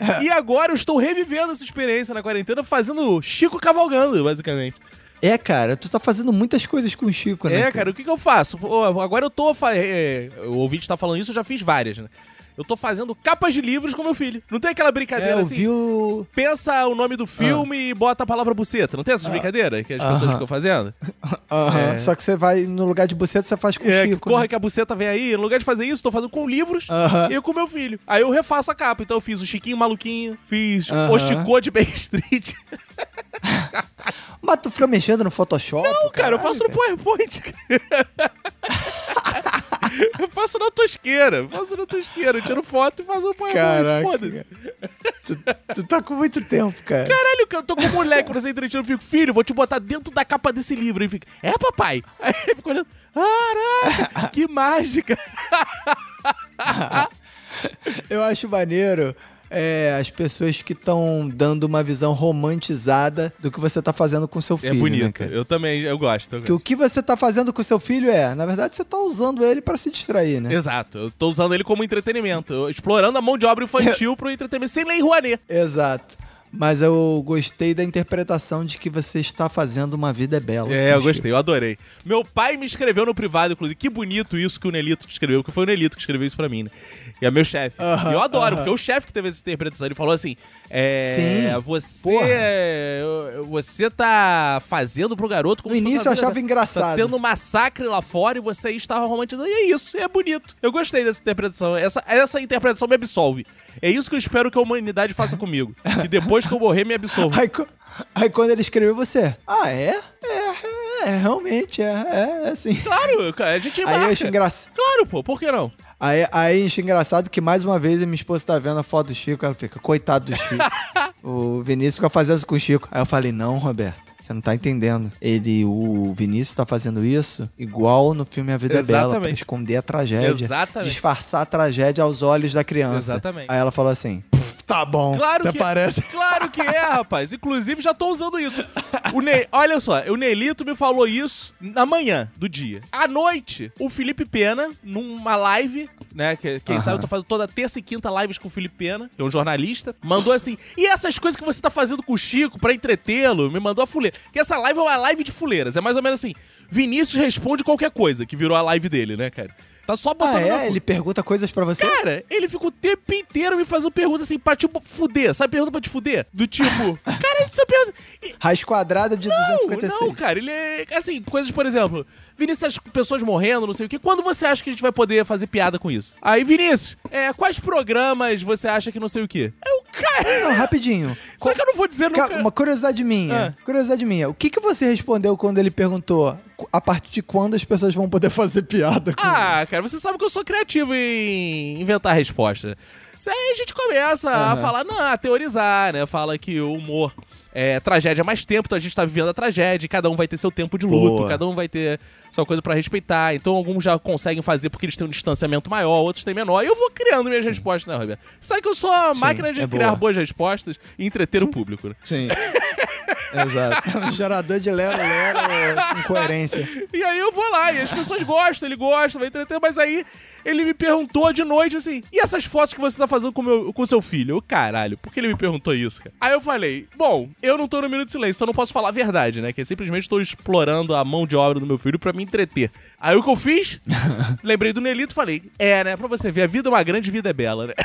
É. E agora eu estou revivendo essa experiência na quarentena, fazendo Chico cavalgando, basicamente. É, cara, tu tá fazendo muitas coisas com o Chico, né? É, cara, o que, que eu faço? Agora eu tô. fa- é, o ouvinte tá falando isso, eu já fiz várias, né? Eu tô fazendo capas de livros com meu filho. Não tem aquela É, brincadeira eu assim? vi o. Pensa o nome do filme e bota a palavra buceta. Não tem essas brincadeiras que as pessoas Ah. Ficam fazendo? Aham, É. Só que você vai, no lugar de buceta, você faz com o É, que Chico. corra né? que a buceta vem aí. No lugar de fazer isso, tô fazendo com livros e com meu filho. Aí eu refaço a capa. Então eu fiz o Chiquinho Maluquinho, fiz o Chicô de Baker Street. Mas tu fica mexendo no Photoshop? Não, cara, eu faço no caralho, PowerPoint. Eu faço na tosqueira, faço na tosqueira. Eu tiro foto e faço o PowerPoint. Caraca. Foda-se. Tu, tu tá com muito tempo, cara. Caralho, eu tô com um moleque quando você entrevista, eu fico, filho, vou te botar dentro da capa desse livro. Ele fica, é, papai? Aí ele fica olhando, caraca, que mágica. Eu acho maneiro é, as pessoas que estão dando uma visão romantizada do que você tá fazendo com seu filho. É Né, bonito, cara? eu também, eu gosto. eu Que o que você tá fazendo com seu filho é, na verdade, você tá usando ele pra se distrair, né? Exato, eu tô usando ele como entretenimento, explorando a mão de obra infantil pro entretenimento, sem lei Rouanet. Exato. Mas eu gostei da interpretação de que você está fazendo uma vida bela. É, eu gostei, eu adorei. Meu pai me escreveu no privado, inclusive. Que bonito isso que o Nelito escreveu, que foi o Nelito que escreveu isso pra mim, né? E é meu chefe. Aham, e eu adoro, aham. porque é o chefe que teve essa interpretação. Ele falou assim: é. Sim, Você. porra. Você tá fazendo pro garoto como No início eu achava engraçado. Tá tendo um massacre lá fora e você aí estava romantizando. E é isso, é bonito. Eu gostei dessa interpretação. Essa, essa interpretação me absolve. É isso que eu espero que a humanidade faça comigo. Que depois que eu morrer, me absolva. Aí, aí quando ele escreveu você, ah, é? É, é, realmente, é, é, é assim. Claro, a gente Aí marca. eu acho engraçado. Claro, pô, por que não? Aí, aí acho engraçado que mais uma vez minha esposa tá vendo a foto do Chico, ela fica, coitado do Chico. o Vinícius fica fazendo isso com o Chico. Aí eu falei, não, Roberto. Você não tá entendendo. Ele, o Vinícius tá fazendo isso igual no filme A Vida é Bela, pra Exatamente. esconder a tragédia. Exatamente. Disfarçar a tragédia aos olhos da criança. Exatamente. Aí ela falou assim, "Pff, tá bom. Claro até que parece. Claro que é, rapaz. Inclusive, já tô usando isso. O Ne- Olha só, o Nelito me falou isso na manhã do dia. À noite, o Felipe Pena, numa live, né? Que, quem Aham. sabe eu tô fazendo toda terça e quinta lives com o Felipe Pena, que é um jornalista, mandou assim: e essas coisas que você tá fazendo com o Chico pra entretê-lo? Me mandou a fuleira. Que essa live é uma live de fuleiras. É mais ou menos assim: Vinícius responde qualquer coisa, que virou a live dele, né, cara? Tá só botando. Ah, é? Ele pergunta coisas pra você? Cara, ele fica o tempo inteiro me fazendo perguntas assim, pra tipo, fuder. Sabe pergunta pra te fuder? Do tipo, cara, essa pergunta. E- Raiz quadrada de Não, 256. não, cara, ele é. Assim, coisas, por exemplo, Vinícius, as pessoas morrendo, não sei o que. Quando você acha que a gente vai poder fazer piada com isso? Aí, Vinícius, é, quais programas você acha que não sei o que? É cara. Não, rapidinho. Só que eu não vou dizer Ca- nunca. Uma curiosidade minha. Ah. Curiosidade minha. O que, que você respondeu quando ele perguntou a partir de quando as pessoas vão poder fazer piada com Ah, isso? cara, você sabe que eu sou criativo em inventar resposta. Isso aí a gente começa a Aham. falar, não, a teorizar, né? Fala que o humor é tragédia há mais tempo, então a gente tá vivendo a tragédia, cada um vai ter seu tempo de luto, Boa. cada um vai ter sua coisa pra respeitar. Então alguns já conseguem fazer porque eles têm um distanciamento maior, outros têm menor. E eu vou criando minhas respostas, né, Roberto? Sabe que eu sou a Sim, máquina de é criar boa. boas respostas e entreter o público, né? Sim. Exato. É um gerador de lero-lero com coerência. E aí eu vou lá, e as pessoas gostam, ele gosta, vai entreter, mas aí ele me perguntou de noite assim: e essas fotos que você tá fazendo com meu, com seu filho? Eu, caralho, por que ele me perguntou isso, cara? Aí eu falei: bom, eu não tô no minuto de silêncio, então eu não posso falar a verdade, né? Que eu simplesmente estou explorando a mão de obra do meu filho pra me entreter. Aí o que eu fiz? Lembrei do Nelito e falei: é, né? Pra você ver, a vida é uma grande vida é bela, né?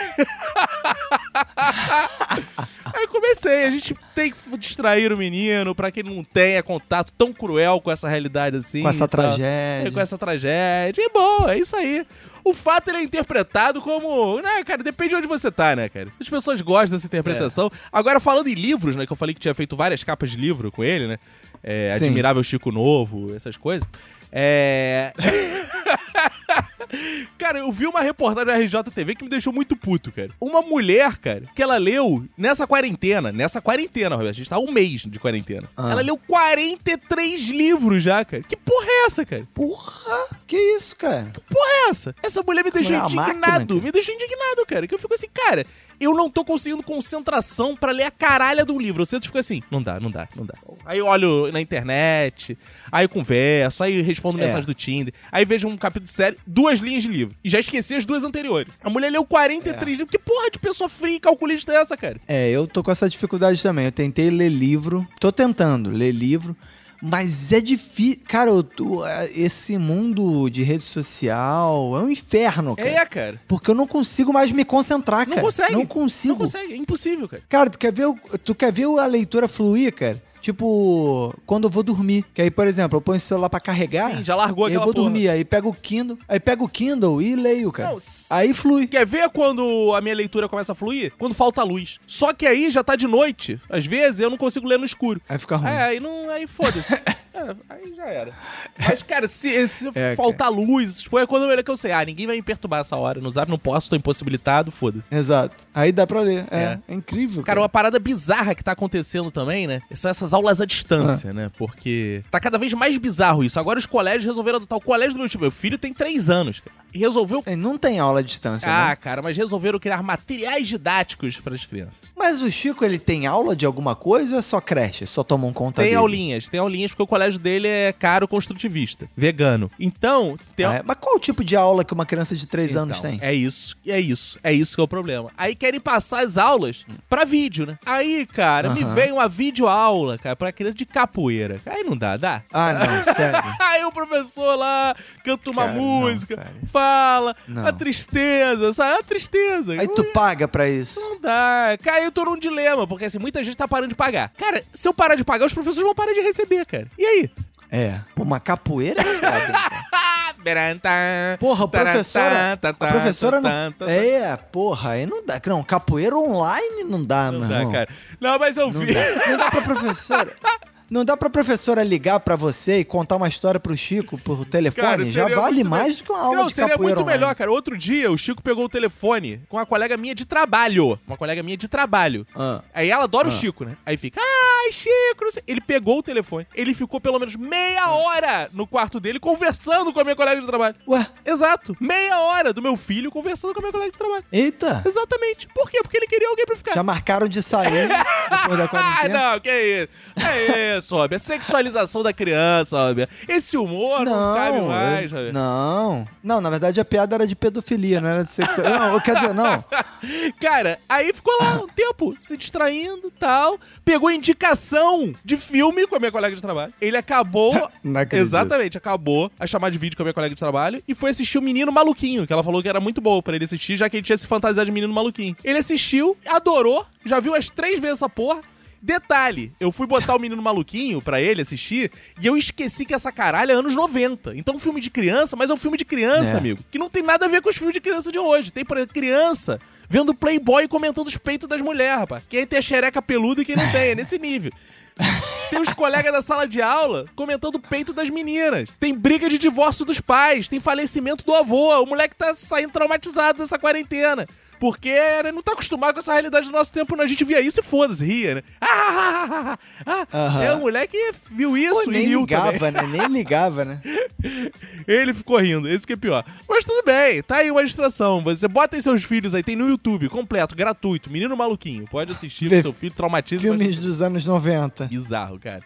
Aí comecei, a gente tem que distrair o menino pra que ele não tenha contato tão cruel com essa realidade assim. Com essa tal. tragédia. É, com essa tragédia. E bom, é isso aí. O fato ele é interpretado como. Né, cara, depende de onde você tá, né, cara? As pessoas gostam dessa interpretação. É. Agora, falando em livros, né? Que eu falei que tinha feito várias capas de livro com ele, né? É. Admirável Chico Novo, essas coisas. É. Cara, eu vi uma reportagem da RJTV que me deixou muito puto, cara. Uma mulher, cara, que ela leu nessa quarentena, nessa quarentena, Roberto, a gente tá um mês de quarentena. Ah. Ela leu 43 livros já, cara. Que porra é essa, cara? Porra! Que isso, cara? porra é essa? Essa mulher me deixou é indignado. máquina, me deixou indignado, cara. Que eu fico assim, cara, eu não tô conseguindo concentração pra ler a caralha um livro. Você fica assim, não dá, não dá, não dá. Aí eu olho na internet, aí eu converso, aí eu respondo É. mensagem do Tinder, aí vejo um capítulo de série, duas linhas de livro. E já esqueci as duas anteriores. A mulher leu 43 livros. Que porra de pessoa fria e calculista é essa, cara? É, eu tô com essa dificuldade também. Eu tentei ler livro, tô tentando ler livro, mas é difícil. Cara, eu tô- esse mundo de rede social é um inferno, cara. É, cara. Porque eu não consigo mais me concentrar, Não cara. consegue. Não consigo. Não consegue, é impossível, cara. Cara, tu quer ver, tu quer ver a leitura fluir, cara? Tipo, quando eu vou dormir. Que aí, por exemplo, eu ponho o celular pra carregar. Sim, já largou aí eu aquela vou porra. dormir, aí pego o Kindle, aí pego o Kindle e leio, cara. Não, aí flui. Quer ver quando a minha leitura começa a fluir? Quando falta luz. Só que aí já tá de noite. Às vezes eu não consigo ler no escuro. Aí fica ruim. É, aí não. Aí foda-se. É, aí já era. Mas, cara, se, se É, faltar luz, tipo, é quando é que eu sei, ah, ninguém vai me perturbar essa hora no zap, não posso, tô impossibilitado, foda-se. Exato. Aí dá pra ler. É, É. é incrível. Cara, uma parada bizarra que tá acontecendo também, né? São essas aulas à distância, Ah. né? Porque tá cada vez mais bizarro isso. Agora os colégios resolveram adotar. O colégio do meu tipo, meu filho tem três anos. cara, E resolveu. É, Não tem aula à distância, Ah, né? cara, mas resolveram criar materiais didáticos para as crianças. Mas o Chico, ele tem aula de alguma coisa ou é só creche? Só tomam conta Tem dele? aulinhas, tem aulinhas porque o colégio dele é caro construtivista, vegano. Então, tem Ah, é? Mas qual o tipo de aula que uma criança de 3 anos Então, tem? É isso, é isso, é isso que é o problema. Aí querem passar as aulas pra vídeo, né? Aí, cara, me vem uma videoaula, cara, pra criança de capoeira. Aí não dá, dá? Ah, não, sério. Aí o professor lá canta uma Cara, não, música, cara. fala, Não. a tristeza, sabe? A tristeza. Aí tu paga pra isso. Não dá. Cara, eu tô num dilema, porque assim, muita gente tá parando de pagar. Cara, se eu parar de pagar, os professores vão parar de receber, cara. E aí? É. Pô, uma capoeira é foda. Porra, professora. A professora não. É, porra, aí não dá. Não, capoeira online não dá, Não meu dá, irmão. cara. Não, mas eu Não vi. dá. Não dá pra professora. Não dá pra professora ligar pra você e contar uma história pro Chico por telefone? Cara, Já vale mais do que uma aula Não, de seria capoeira muito online. melhor, cara. Outro dia, o Chico pegou o telefone com uma colega minha de trabalho. Uma colega minha de trabalho. Ah. Aí ela adora o Ah. Chico, né? Aí fica, ai, Chico, não sei. Ele pegou o telefone. Ele ficou pelo menos meia hora no quarto dele conversando com a minha colega de trabalho. Ué, Exato. Meia hora do meu filho conversando com a minha colega de trabalho. eita. Exatamente. Por quê? Porque ele queria alguém pra ficar. Já marcaram de sair depois da Ah, quarentena? não, que isso. É isso, Rob. A sexualização da criança, Rob. Esse humor não, cabe mais, Rob. não. Não, na verdade a piada era de pedofilia, não era de sexual. Não, eu quero dizer, não. Cara, aí ficou lá um tempo se distraindo e tal. Pegou indicação de filme com a minha colega de trabalho. Ele acabou. Não. Exatamente, acabou a chamar de vídeo com a minha colega de trabalho e foi assistir o Menino Maluquinho, que ela falou que era muito bom pra ele assistir, já que ele tinha se fantasiado de Menino Maluquinho. Ele assistiu, adorou, já viu as três vezes essa porra. Detalhe, eu fui botar o Menino Maluquinho pra ele assistir e eu esqueci que essa caralho é anos 90. Então, um filme de criança, mas é um filme de criança, É. amigo. Que não tem nada a ver com os filmes de criança de hoje. Tem, por exemplo, criança vendo Playboy comentando os peitos das mulheres, rapaz. Quem tem a xereca peluda e quem não tem, é nesse nível. Tem os colegas da sala de aula comentando o peito das meninas. Tem briga de divórcio dos pais. Tem falecimento do avô. O moleque tá saindo traumatizado dessa quarentena. Porque ele não tá acostumado com essa realidade do nosso tempo, não. A gente via isso e foda-se, ria, né? Ah, ah, ah, ah. Aham. É, o moleque viu isso Pô, e nem riu também. ligava, né? Nem ligava, né? Ele ficou rindo, esse que é pior. Mas tudo bem, tá aí uma distração. Você bota em seus filhos aí, tem no YouTube, completo, gratuito, Menino Maluquinho. Pode assistir Vê seu filho, traumatiza. Filmes dos anos 90. Bizarro, cara.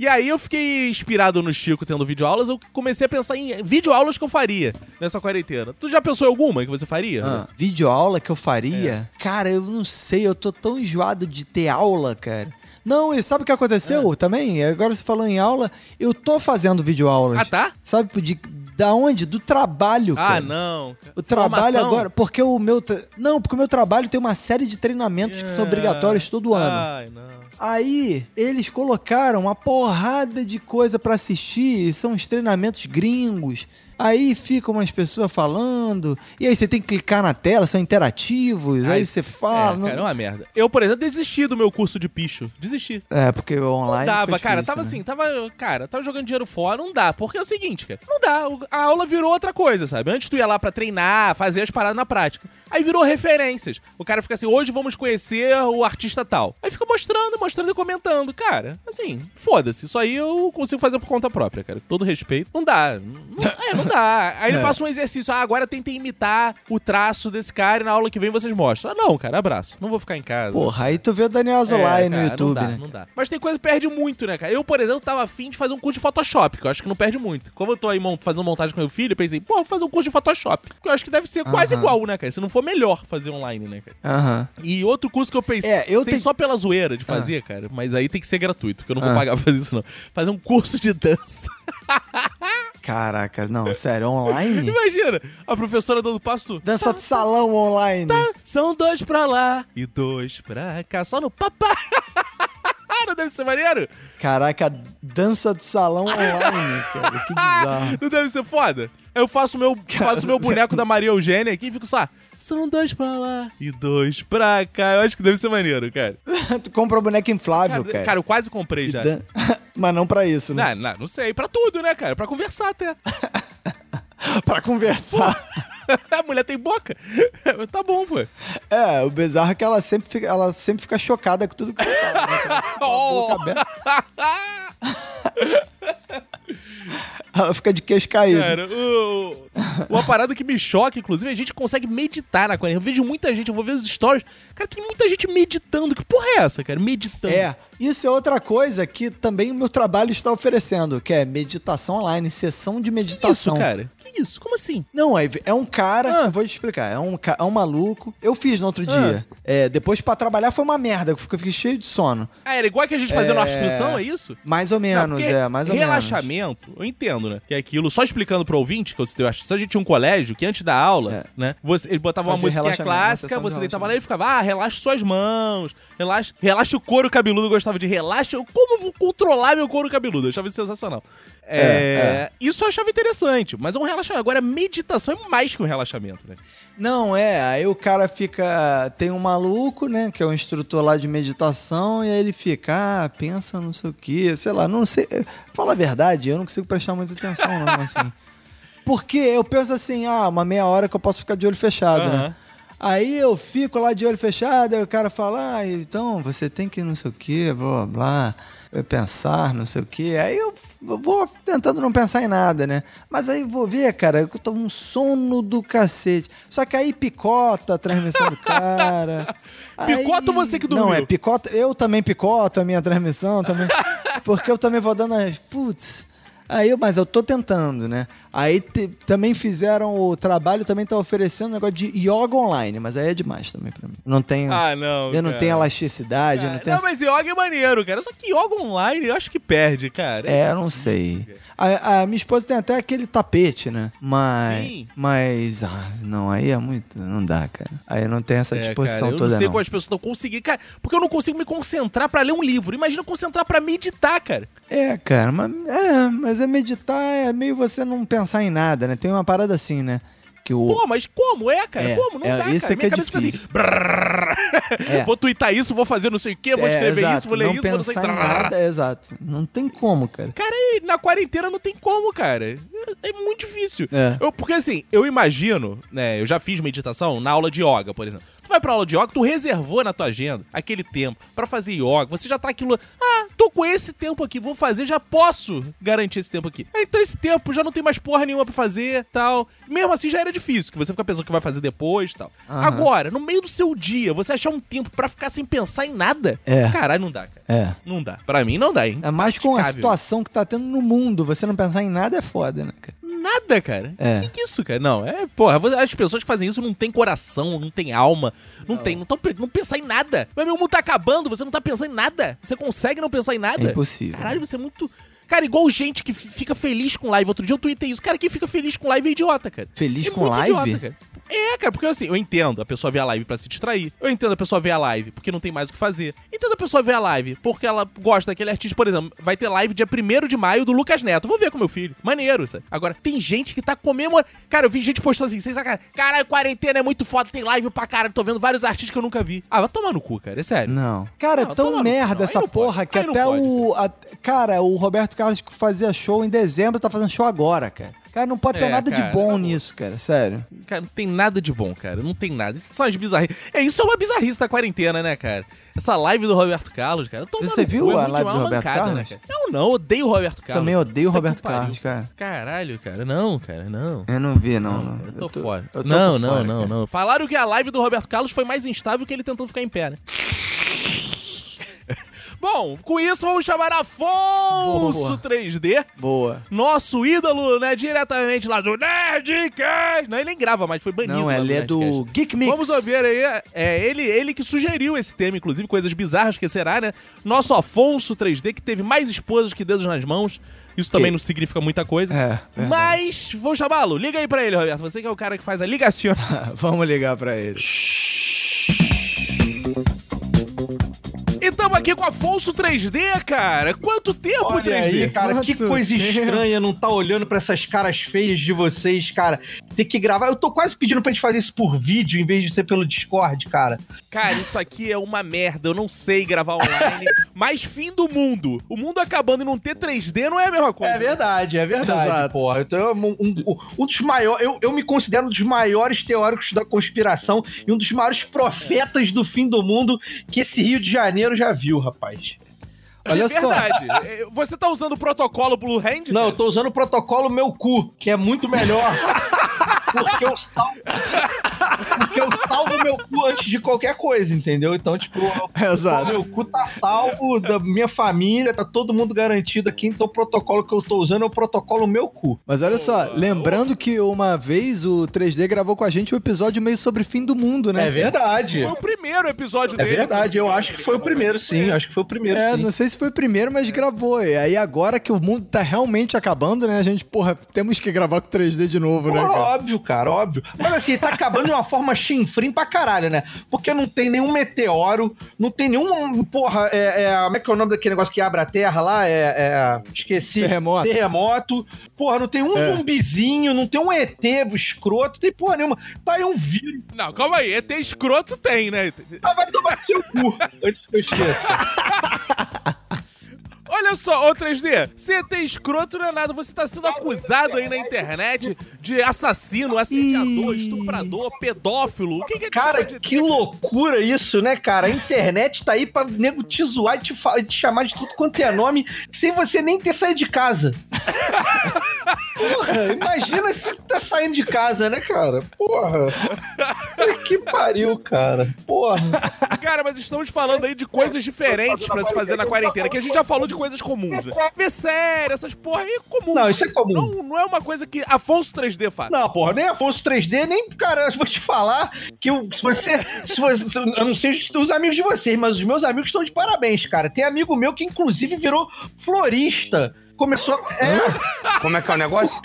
E aí eu fiquei inspirado no Chico tendo videoaulas, eu comecei a pensar em videoaulas que eu faria nessa quarentena. Tu já pensou em alguma que você faria? Ah, videoaula que eu faria? Cara, eu não sei, eu tô tão enjoado de ter aula, cara. Não, e sabe o que aconteceu também? Agora você falou em aula, eu tô fazendo videoaulas. Ah, tá? Sabe de, da onde? Do trabalho, cara. Ah, não. O trabalho Formação? agora, porque o meu. Não, porque o meu trabalho tem uma série de treinamentos que são obrigatórios todo ano. Ai, não. Aí, eles colocaram uma porrada de coisa pra assistir, e são os treinamentos gringos. Aí ficam umas pessoas falando, e aí você tem que clicar na tela, são interativos, Ai, aí você fala. é, não- cara, é uma merda. Eu, por exemplo, desisti do meu curso de picho. Desisti. É, porque online. Não dava, cara. difícil, Tava né? assim, tava. Cara, tava jogando dinheiro fora, não dá. Porque é o seguinte, cara. Não dá. A aula virou outra coisa, sabe? Antes tu ia lá pra treinar, fazer as paradas na prática. Aí virou referências. O cara fica assim, hoje vamos conhecer o artista tal. Aí fica mostrando, mostrando e comentando. Cara, assim, foda-se. Isso aí eu consigo fazer por conta própria, cara. Todo respeito. Não dá. Não, é, não dá. Aí ele É. passa um exercício. Ah, agora tentem imitar o traço desse cara e na aula que vem vocês mostram. Ah, não, cara, abraço. Não vou ficar em casa. Porra, aí tu vê o Daniel Azulay É, no cara, YouTube, não dá, né? Não dá. Mas tem coisa que perde muito, né, cara? Eu, por exemplo, tava afim de fazer um curso de Photoshop, que eu acho que não perde muito. Como eu tô aí fazendo montagem com meu filho, eu pensei, pô, vou fazer um curso de Photoshop. Que eu acho que deve ser quase Aham. igual, né, cara? Se não for melhor fazer online, né, cara? Aham. E outro curso que eu pensei, É, eu sei tenho- só pela zoeira de fazer, cara, mas aí tem que ser gratuito, porque eu não vou Ah. pagar pra fazer isso, não. Fazer um curso de dança. Caraca, não, sério, online? Imagina, a professora dando passo. Dança de salão online. São dois pra lá e dois pra cá, só no papá. não deve ser maneiro? Caraca, dança de salão online, cara. Que bizarro. Não deve ser foda? Eu faço meu, faço meu boneco da Maria Eugênia aqui e fico só. São dois pra lá e dois pra cá. Eu acho que deve ser maneiro, cara. tu compra um boneco inflável, cara. Cara, eu quase comprei já. Dan- Mas não pra isso, né? Não, não, não sei. Pra tudo, né, cara? Pra conversar até. pra conversar. A mulher tem boca. tá bom, pô. É, o bizarro é que ela sempre fica, ela sempre fica chocada com tudo que você fala. Né? cara? Com a boca Oh. Ela fica de queixo caído. Cara, o- uma parada que me choca, inclusive, a gente consegue meditar na quarentena. Eu vejo muita gente, eu vou ver os stories. Cara, tem muita gente meditando. Que porra é essa, cara? Meditando. É, isso é outra coisa que também o meu trabalho está oferecendo, que é meditação online, sessão de Que meditação. isso, cara? Que isso? Como assim? Não, é, é um cara, Ah. vou te explicar, é um, é um maluco. Eu fiz no outro dia. É, depois pra trabalhar foi uma merda, eu fiquei, eu fiquei cheio de sono. Ah, era igual que a gente fazia na É. instrução, é isso? Mais ou Não, menos, porque é, mais ou menos. relaxamento, eu entendo, né? Que é aquilo, só explicando pro ouvinte, que eu acho que a gente tinha um colégio que antes da aula, É. né? Você, ele botava uma Fazia relaxamento, uma clássica, sessão de você deitava lá relaxamento. e ficava, ah, relaxa suas mãos, relaxa, relaxa o couro cabeludo, eu gostava de relaxa. eu- Como eu vou controlar meu couro cabeludo? Eu achava isso sensacional. É, É, Isso eu achava interessante, mas é um relaxamento. Agora, meditação é mais que um relaxamento, né? Não, é, aí o cara fica. Tem um maluco, né? Que é o instrutor lá de meditação, e aí ele fica, ah, pensa não sei o quê, sei lá, não sei. Fala a verdade, eu não consigo prestar muita atenção, não, assim. Porque eu penso assim, ah, uma meia hora que eu posso ficar de olho fechado, Aham. né? Aí eu fico lá de olho fechado, aí o cara fala, ah, então você tem que não sei o quê, blá blá blá, vai pensar, não sei o quê. Aí eu vou tentando não pensar em nada, né? Mas aí vou ver, cara, eu tô um sono do cacete. Só que aí picota a transmissão do cara. Picota ou você que dormiu? Não, é picota. Eu também picoto a minha transmissão também. porque eu também vou dando as. Putz. Aí eu, mas eu tô tentando, né? Aí te- também fizeram o trabalho, também tá oferecendo um negócio de yoga online, mas aí é demais também pra mim. Não tenho. Ah, não. eu não cara. tenho elasticidade, eu Cara, não tenho. Não, mas yoga é maneiro, cara. Só que yoga online eu acho que perde, cara. É, eu não sei. A, a minha esposa tem até aquele tapete, né? Mas. Sim. Mas. Ah, não, aí é muito. Não dá, cara. Aí eu não tenho essa É, disposição cara, eu toda. não sei não. como as pessoas estão conseguindo, cara, porque eu não consigo me concentrar pra ler um livro. Imagina concentrar pra meditar, cara. É, cara, mas, é, mas é meditar é meio você não pensar em nada, né? Tem uma parada assim, né? Que o. Pô, mas como é, cara? É, como? Não é, dá, isso cara. é que é Minha fica assim, difícil. brrr. É. Vou twittar isso, vou fazer não sei o quê, vou é, escrever exato, isso, vou ler não isso, vou não sei... pensar em nada, é, exato. Não tem como, cara. Cara, e na quarentena não tem como, cara. É muito difícil. É. Eu, porque assim, eu imagino, né? Eu já fiz meditação na aula de yoga, por exemplo. Vai pra aula de yoga, tu reservou na tua agenda aquele tempo pra fazer yoga. Você já tá aquilo. Ah, tô com esse tempo aqui, vou fazer, já posso garantir esse tempo aqui. Ah, Então esse tempo já não tem mais porra nenhuma pra fazer tal. Mesmo assim já era difícil, que você fica pensando que vai fazer depois tal. Aham. Agora, no meio do seu dia, você achar um tempo pra ficar sem pensar em nada. É. Caralho, não dá, cara. É. Não dá. Pra mim não dá, hein? É mais com a situação que tá tendo no mundo. Você não pensar em nada é foda, né, cara? Nada, cara. É. Que que isso, cara? Não, é, porra, as pessoas que fazem isso não tem coração, não tem alma, não, tem, não, tão, não pensar em nada. Mas meu mundo tá acabando, você não tá pensando em nada. Você consegue não pensar em nada? É impossível. Caralho, você é muito. Cara, igual gente que fica feliz com live. Outro dia eu tuitei isso. Cara, quem fica feliz com live é idiota, cara. Feliz É com live? cara. É, cara, porque assim, eu entendo a pessoa ver a live pra se distrair. Eu entendo a pessoa ver a live porque não tem mais o que fazer. Entendo a pessoa ver a live porque ela gosta daquele artista. Por exemplo, vai ter live dia 1 de maio do Lucas Neto. Vou ver com meu filho. Maneiro, sabe? Agora, tem gente que tá comemorando. Cara, eu vi gente postando assim, sem sacanagem. Caralho, quarentena é muito foda, tem live pra caralho. Tô vendo vários artistas que eu nunca vi. Ah, vai tomar no cu, cara. É sério. Não. Cara, Não, é tão merda essa porra que até pode, o. a- cara, o Roberto Carlos que fazia show em dezembro tá fazendo show agora, cara. Cara, não pode ter É, nada cara, de bom nisso, cara. Sério. Cara, não tem nada de bom, cara. Não tem nada. Isso são as bizarrices. É, isso é uma bizarrice da quarentena, né, cara? Essa live do Roberto Carlos, cara. Você cu, viu é a live do Roberto mancada, Carlos? Né, cara? Não, não, odeio o Roberto Carlos. Também odeio o Roberto. Carlos, cara. Caralho, cara. Não, cara, não. Eu não vi, não. Não, não. eu tô, tô- fora. eu tô não, não, fora, não, cara. não. Falaram que a live do Roberto Carlos foi mais instável que ele tentando ficar em pé, né? Bom, com isso vamos chamar Afonso Boa. 3D. Boa. Nosso ídolo, né, diretamente lá do Nerdcast. Não, ele nem grava mais, foi banido. Não, ele é do. Geek Mix. Vamos ouvir aí, é ele, ele que sugeriu esse tema, inclusive, coisas bizarras que será, né? Nosso Afonso 3D, que teve mais esposas que dedos nas mãos. Isso também Que- não significa muita coisa. É. Mas, vou chamá-lo. Liga aí pra ele, Roberto. Você que é o cara que faz a ligação. Vamos ligar pra ele. E estamos aqui com Afonso 3D, cara. Quanto tempo, Olha 3D? aí, cara, que Quanto coisa tempo? estranha não tá olhando pra essas caras feias de vocês, cara. Ter que gravar. Eu tô quase pedindo pra gente fazer isso por vídeo em vez de ser pelo Discord, cara. Cara, isso aqui é uma merda. Eu não sei gravar online. mas fim do mundo. O mundo acabando e não ter 3D não é a mesma coisa. É verdade, é verdade, Exato. porra. Então, um, um- um dos maiores. Eu, eu me considero um dos maiores teóricos da conspiração e um dos maiores profetas do fim do mundo que esse Rio de Janeiro já viu, rapaz. Olha é só. verdade. É, Você tá usando o protocolo Blue Hand? Não, eu tô usando o protocolo meu cu, que é muito melhor. Porque eu salvo. Porque eu salvo meu cu antes de qualquer coisa, entendeu? Então, tipo, Exato. meu cu tá salvo, da minha família, tá todo mundo garantido aqui. Então, o protocolo que eu tô usando é o protocolo meu cu. Mas olha só, lembrando que uma vez o 3D gravou com a gente um episódio meio sobre fim do mundo, né? É verdade. Foi o primeiro episódio É dele. verdade, eu acho que foi o primeiro, sim. Acho que foi o primeiro. É, sim. não sei se foi o primeiro, mas gravou. E aí agora que o mundo tá realmente acabando, né? A gente, porra, temos que gravar com 3D de novo, né, cara? óbvio, cara, óbvio. Mas assim, tá acabando de uma forma chinfrim pra caralho, né? Porque não tem nenhum meteoro, não tem nenhum. Porra, é, é- como é que é o nome daquele negócio que abre a terra lá? É. é- esqueci. Terremoto. Terremoto. Porra, não tem um É. zumbizinho, não tem um ET escroto, não tem porra nenhuma. Tá aí um vírus. Não, calma aí. ET escroto tem, né? Ah, vai tomar seu cu. Antes que eu esqueça. Olha só, ô 3D, você tem escroto não é nada, você tá sendo acusado aí na internet de assassino, assediador, Ih. estuprador, pedófilo. O que que é Cara, de... que loucura isso, né, cara? A internet tá aí pra nego te zoar e te, te chamar de tudo quanto é nome, sem você nem ter saído de casa. Porra, imagina se tá saindo de casa, né, cara? Porra. Que pariu, cara. Porra. Cara, mas estamos falando aí de coisas diferentes pra se fazer na quarentena, que a gente já falou de coisas comuns, né? Ver série, essas porra aí é comum. Não, isso é comum. Não, não é uma coisa que Afonso 3D faz. Não, porra, nem Afonso 3D, nem, cara, eu vou te falar que eu- se você, se você. Eu não sei os amigos de vocês, mas os meus amigos estão de parabéns, cara. Tem amigo meu que, inclusive, virou florista. Começou. É, Como é que é o negócio?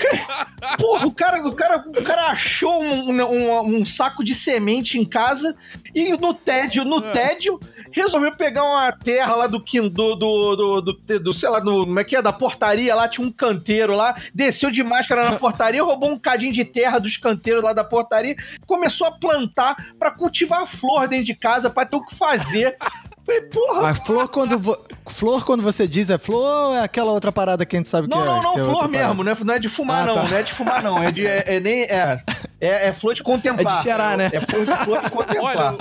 porra, o cara, o cara, o cara achou um, um- um saco de semente em casa e no tédio, no tédio, resolveu pegar uma terra lá do do, do, do, do, do, sei lá, do, como é que é, da portaria lá, tinha um canteiro lá, desceu de máscara na portaria, roubou um cadinho de terra dos canteiros lá da portaria, começou a plantar pra cultivar flor dentro de casa, pra ter o que fazer. Falei, porra, Mas flor quando, vo- flor, quando você diz é flor ou é aquela outra parada que a gente sabe Não, que é? não, não, é flor mesmo, parada? não é, não é de fumar, Ah, não. tá. Não é de fumar, não. É de. É, é nem. É, é, é flor de contemplar. É de cheirar, né? É flor, flor de contemplar. Olha,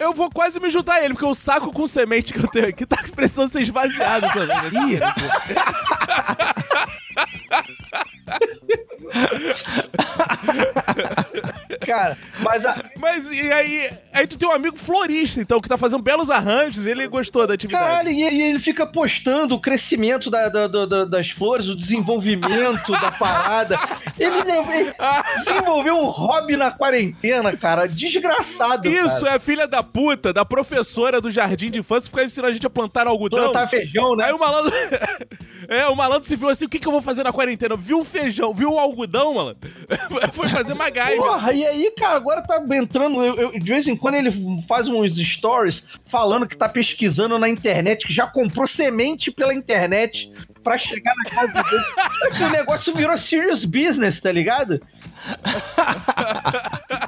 eu vou quase me juntar a ele, porque o saco com semente que eu tenho aqui tá precisando ser esvaziado também. Ih, Cara, mas a, Mas e aí, aí tu tem um amigo florista, então, que tá fazendo belos arranjos, ele gostou da atividade. Caralho, e, e ele fica postando o crescimento da- da- da- da- das flores, o desenvolvimento da parada. Ele, ele desenvolveu um hobby na quarentena, cara. Desgraçado. Isso cara. é filha da puta, da professora do jardim de infância, ficar ensinando a gente a plantar algodão. Plantar feijão, né? Aí o malandro. é, o malandro se viu assim: o que, que eu vou fazer na quarentena? Viu um feijão, viu um algodão, malandro? Foi fazer MacGyver. Porra, e aí, cara, agora tá entrando. eu- eu- de vez em quando ele faz uns stories falando que tá pesquisando na internet, que já comprou semente pela internet pra chegar na casa dele. Esse negócio virou serious business, tá ligado?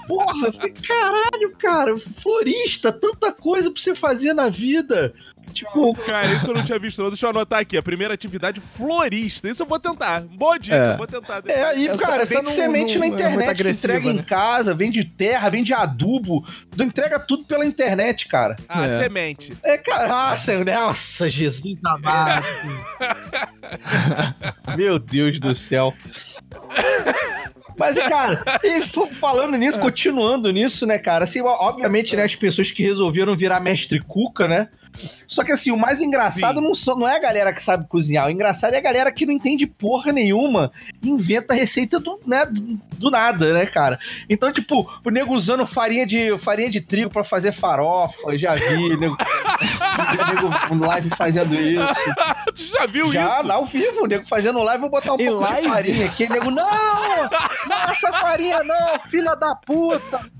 Porra, caralho, cara, florista, tanta coisa pra você fazer na vida. Tipo, Cara, isso eu não tinha visto, não. Deixa eu anotar aqui. A primeira atividade florista. Isso eu vou tentar. Boa dica, É. eu vou tentar. É, aí, Essa- cara, essa vende não- semente não na é internet, agressiva, entrega em né? casa, vende terra, vende adubo, entrega tudo pela internet, cara. Ah, É. semente. É, cara, nossa, nossa, Jesus amado. Meu Deus do céu. Mas, cara, e falando nisso, continuando nisso, né, cara, assim, obviamente, né, as pessoas que resolveram virar mestre cuca, né, só que, assim, o mais engraçado não, são- não é a galera que sabe cozinhar, o engraçado é a galera que não entende porra nenhuma e inventa receita do, né, do, do nada, né, cara. Então, tipo, o nego usando farinha de, farinha de trigo pra fazer farofa, já vi, nego, nego no live fazendo isso. tu já viu Já, isso? lá ao vivo, o nego fazendo live, vou botar um pouco live? de farinha aqui, o nego, não! Não, essa farinha não, filha da puta.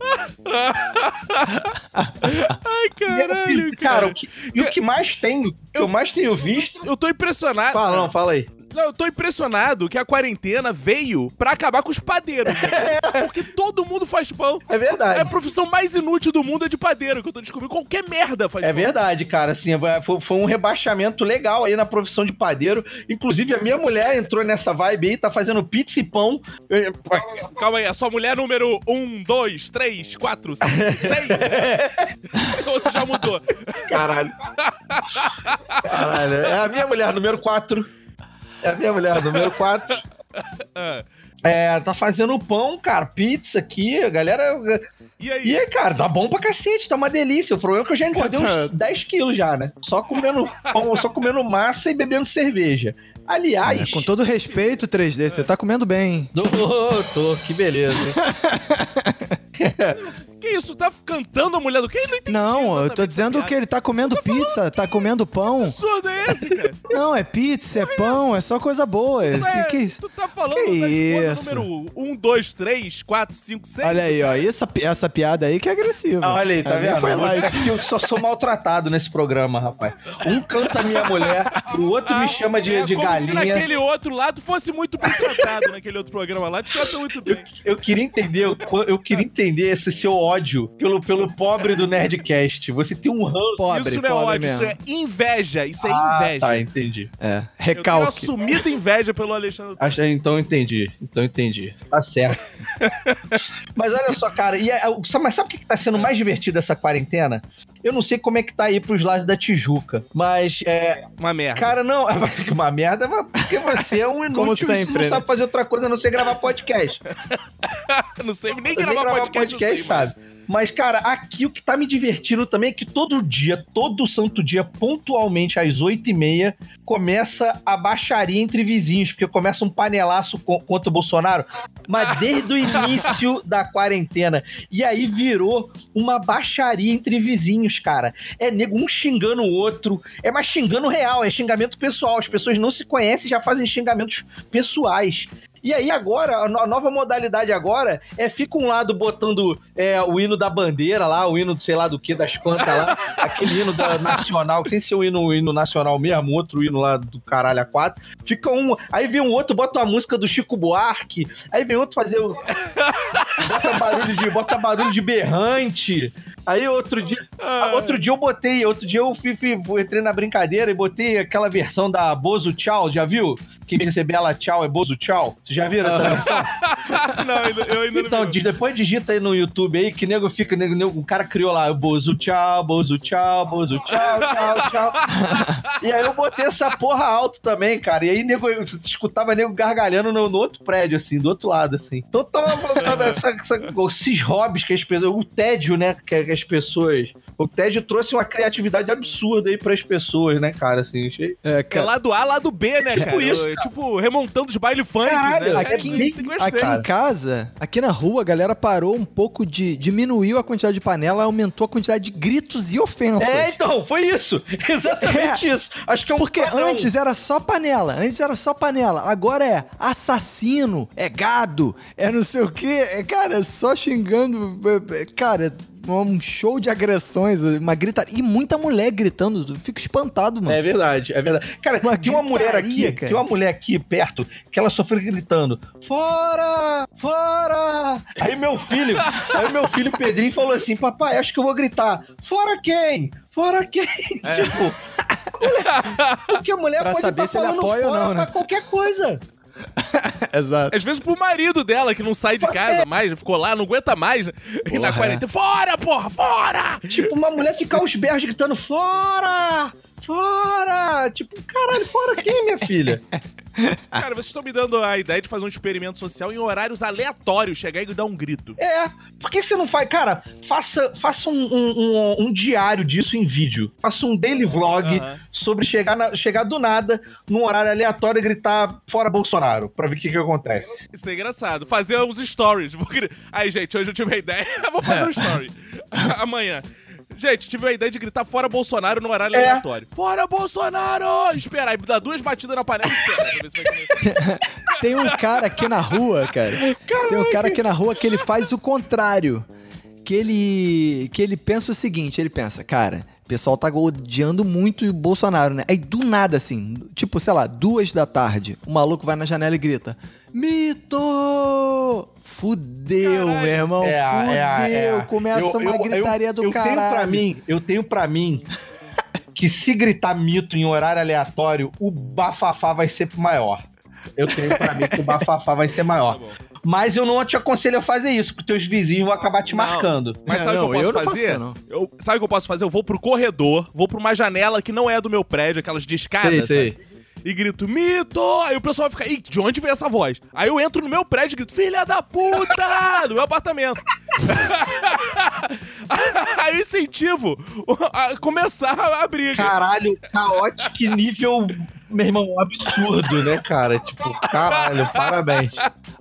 Ai, caralho, E, cara, o que, e o que mais tenho, o que eu mais tenho visto. Eu tô impressionado. Fala, não, fala aí. Não, eu tô impressionado que a quarentena veio pra acabar com os padeiros. né? Porque todo mundo faz pão. É É a verdade. profissão mais inútil do mundo é de padeiro, que eu tô descobrindo. Qualquer merda faz É pão. verdade, cara, assim, foi, foi um rebaixamento legal aí na profissão de padeiro. Inclusive, a minha mulher entrou nessa vibe aí, tá fazendo pizza e pão. Calma aí, a sua mulher número 1, 2, 3, 4, 5, 6. Outro já mudou. Caralho. Caralho. É a minha mulher número 4. É a minha mulher número 4. Ah, É, tá fazendo pão, cara, pizza aqui, a galera. E aí? E aí, cara, tá bom pra cacete, tá uma delícia. O problema é que eu já engordei uns 10 quilos já, né? Só comendo pão, só comendo massa e bebendo cerveja. Aliás. É, com todo respeito, 3D, você tá comendo bem. Tô, tô, que beleza. Que isso? Tá cantando a mulher do quê? Não entendi. Não, eu tô dizendo que ele tá comendo pizza, tá comendo pão. Que absurdo é esse, cara? Não, é pizza, é pão, é só coisa boa. Ué, Que, que isso? Tu tá falando Que da esposa isso? número 1, 2, 3, 4, 5, 6? Olha aí, ó, essa, essa piada aí que é agressiva. Ah, olha aí, tá A minha vendo? Foi light. Eu só sou maltratado nesse programa, rapaz. Um canta minha mulher, o outro me chama de, é de como se galinha. naquele outro tu fosse muito bem tratado, naquele outro programa lá. Tu trata muito bem. Eu queria entender, eu, eu queria entender esse seu ódio pelo, pelo pobre do Nerdcast. Você tem um ranço. Pobre, isso não é pobre ódio, mesmo. isso é inveja. Isso é Ah, inveja. tá, entendi. É, Eu tenho recalque. assumida inveja pelo Alexandre. Acho, então entendi. Então entendi. Tá certo. mas olha só, cara, e a- o- sabe- mas sabe o que, tá sendo mais divertido essa quarentena? Eu não sei como é que tá aí pros lados da Tijuca, mas é, Uma merda. Cara, não, é uma merda, porque você é um inútil Como sempre, não né? sabe fazer outra coisa a não ser gravar podcast. não sei nem Nem gravar, podcast, sei, sabe? Mas, cara, aqui o que tá me divertindo também é que todo dia, todo santo dia, pontualmente às 8h30, começa a baixaria entre vizinhos, porque começa um panelaço co- contra o Bolsonaro, mas desde o início da quarentena. E aí virou uma baixaria entre vizinhos, cara. É nego um xingando o outro, é mais xingando real, é xingamento pessoal. As pessoas não se conhecem e já fazem xingamentos pessoais. E aí agora, a no- a nova modalidade agora é fica um lado botando é, o hino da bandeira lá, o hino do sei lá do que, das quantas lá, aquele hino da nacional, sem ser o hino, o hino nacional mesmo, outro hino lá do caralho a quatro. Fica um, aí vem um outro, bota uma música do Chico Buarque, aí vem outro fazer o... bota barulho de, bota barulho de berrante. Aí outro dia, Outro dia eu botei, outro dia eu fui, fui- entrei na brincadeira e botei aquela versão da Bozo Tchau, já viu? Que em vez de ser Bela Tchau é Bozo Tchau. Vocês já viram essa versão? não, eu ainda Então, não depois digita aí no YouTube aí que nego fica, nego, nego, o cara criou lá, Bozo Tchau, Bozo Tchau, Bozo Tchau, Tchau, Tchau. e aí eu botei essa porra alto também, cara. E aí nego, eu escutava nego gargalhando no, no outro prédio, assim, do outro lado, assim. Então tava essa- essa- esses hobbies que as pessoas. O tédio, né? Que, que as pessoas. O tédio trouxe uma criatividade absurda aí pras pessoas, né, cara? Assim, achei. É, É cara, lado A, lado B, né, cara? isso, É, Tipo, remontando os baile funk, Caralho, né? é aqui, Gostei. aqui em casa, aqui na rua, a galera parou um pouco de. diminuiu a quantidade de panela, aumentou a quantidade de gritos e ofensas. É, então, foi isso. Exatamente isso. Acho que é um Porque padrão. antes era só panela, antes era só panela, agora é assassino, é gado, é não sei o quê, é, cara, é só xingando, é, é, cara, um show de agressões, uma gritaria, e muita mulher gritando, eu fico espantado, mano. É verdade, é verdade. Cara, Uma tem uma mulher aqui, cara. tem uma mulher aqui perto que ela foi gritando: Fora! Fora! Aí meu filho, aí meu filho Pedrinho falou assim: Papai, acho que eu vou gritar: Fora quem? Fora quem? Tipo. Porque a mulher É. Pra pode saber tá se ele apoia ou não, né? pra qualquer coisa. Exato. Às vezes pro marido dela, que não sai de casa mais, ficou lá, não aguenta mais. E na Porra, quarentena, fora, porra, fora! Tipo, uma mulher ficar aos berros gritando: Fora! Fora! Tipo, caralho, fora quem, minha filha? Cara, vocês estão me dando a ideia de fazer um experimento social em horários aleatórios, chegar e dar um grito. É, por que você não faz? Cara, faça, faça um, um- um- um diário disso em vídeo. Faça um daily vlog Aham. sobre chegar, na- chegar do nada, num horário aleatório e gritar fora Bolsonaro, pra ver o que, que acontece. Isso é engraçado. Fazer uns stories. Aí, gente, hoje eu tive uma ideia. Vou fazer um story. Amanhã. Gente, tive a ideia de gritar fora Bolsonaro no horário É. aleatório. Fora Bolsonaro! Esperar, aí dá duas batidas na panela e espera pra ver se vai começar. Tem um cara aqui na rua, cara. Tem um cara aqui na rua que ele faz o contrário. Que ele, que ele pensa o seguinte, ele pensa, cara, o pessoal tá odiando muito o Bolsonaro, né? Aí do nada, assim, tipo, sei lá, duas da tarde, o maluco vai na janela e grita, Mito! Fudeu, Caralho. meu irmão, É, fudeu. é, é. Começa Eu- uma eu- gritaria eu, do eu caralho. Tenho pra mim, eu tenho pra mim que se gritar mito em horário aleatório, o bafafá vai ser maior. Eu tenho pra mim que o bafafá vai ser Tá maior. bom. Mas eu não te aconselho a fazer isso, porque teus vizinhos vão acabar te Não. marcando. Mas sabe o que eu eu posso não faço fazer? não. Eu, sabe o que eu posso fazer? Eu vou pro corredor, vou pra uma janela que não é do meu prédio, aquelas de escada, Sei, sei. E grito, mito! Aí o pessoal vai ficar, Ih, de onde veio essa voz? Aí eu entro no meu prédio e grito, filha da puta! no meu apartamento. Aí eu incentivo a começar a briga. Caralho, caótico, que nível, meu irmão, absurdo, né, cara? Tipo, caralho, parabéns.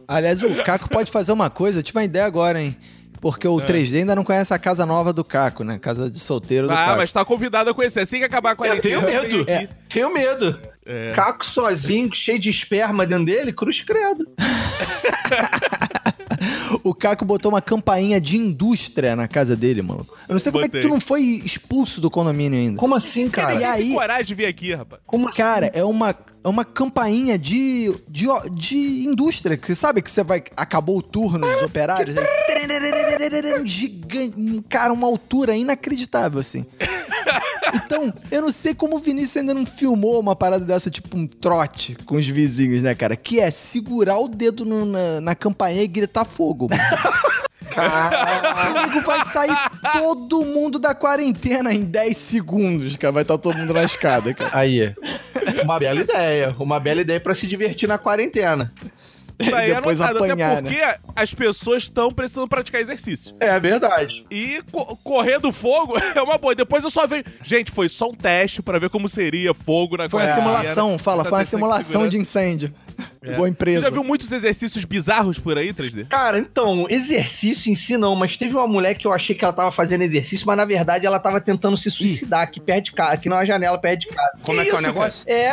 Aliás, o Caco pode fazer uma coisa, eu tive uma ideia agora, hein? Porque o 3D ainda não conhece a casa nova do Caco, né? Casa de solteiro do Ah, Caco. mas tá convidado a conhecer. Assim que acabar a Eu quarentena, tenho eu venho medo. aqui. Tenho medo. É. Caco sozinho, cheio de esperma dentro dele, cruz credo. O Caco botou uma campainha de indústria na casa dele, mano. Eu não sei como é que Botei. tu não foi expulso do condomínio ainda. Como assim, Cara, cara? E aí- tem coragem de vir aqui, rapaz. Como assim? Cara, é uma, é uma campainha de, de, de indústria. Que você sabe que você vai. Acabou o turno dos operários. Aí, gigante. Cara, uma altura inacreditável, assim. Então, eu não sei como o Vinícius ainda não filmou uma parada dessa, tipo um trote com os vizinhos, né, cara? Que é segurar o dedo no- na, na campainha e gritar fogo, mano. Amigo, vai sair todo mundo da quarentena em 10 segundos, cara. Vai estar todo mundo na escada, cara. Aí, uma bela ideia. Uma bela ideia pra se divertir na quarentena. Isso aí é Depois anotado, apanhar, até porque as pessoas estão precisando praticar exercício. É verdade. E co- correr do fogo é uma boa. Depois eu só vejo. Gente, foi só um teste pra ver como seria fogo na Foi uma simulação, fala, Essa foi uma simulação de incêndio. É. Você empresa. já viu muitos exercícios bizarros por aí, 3D? Cara, então, exercício em si não, mas teve uma mulher que eu achei que ela tava fazendo exercício, mas na verdade ela tava tentando se suicidar aqui perto de casa, aqui numa janela perto de casa. Como é que é o negócio? É,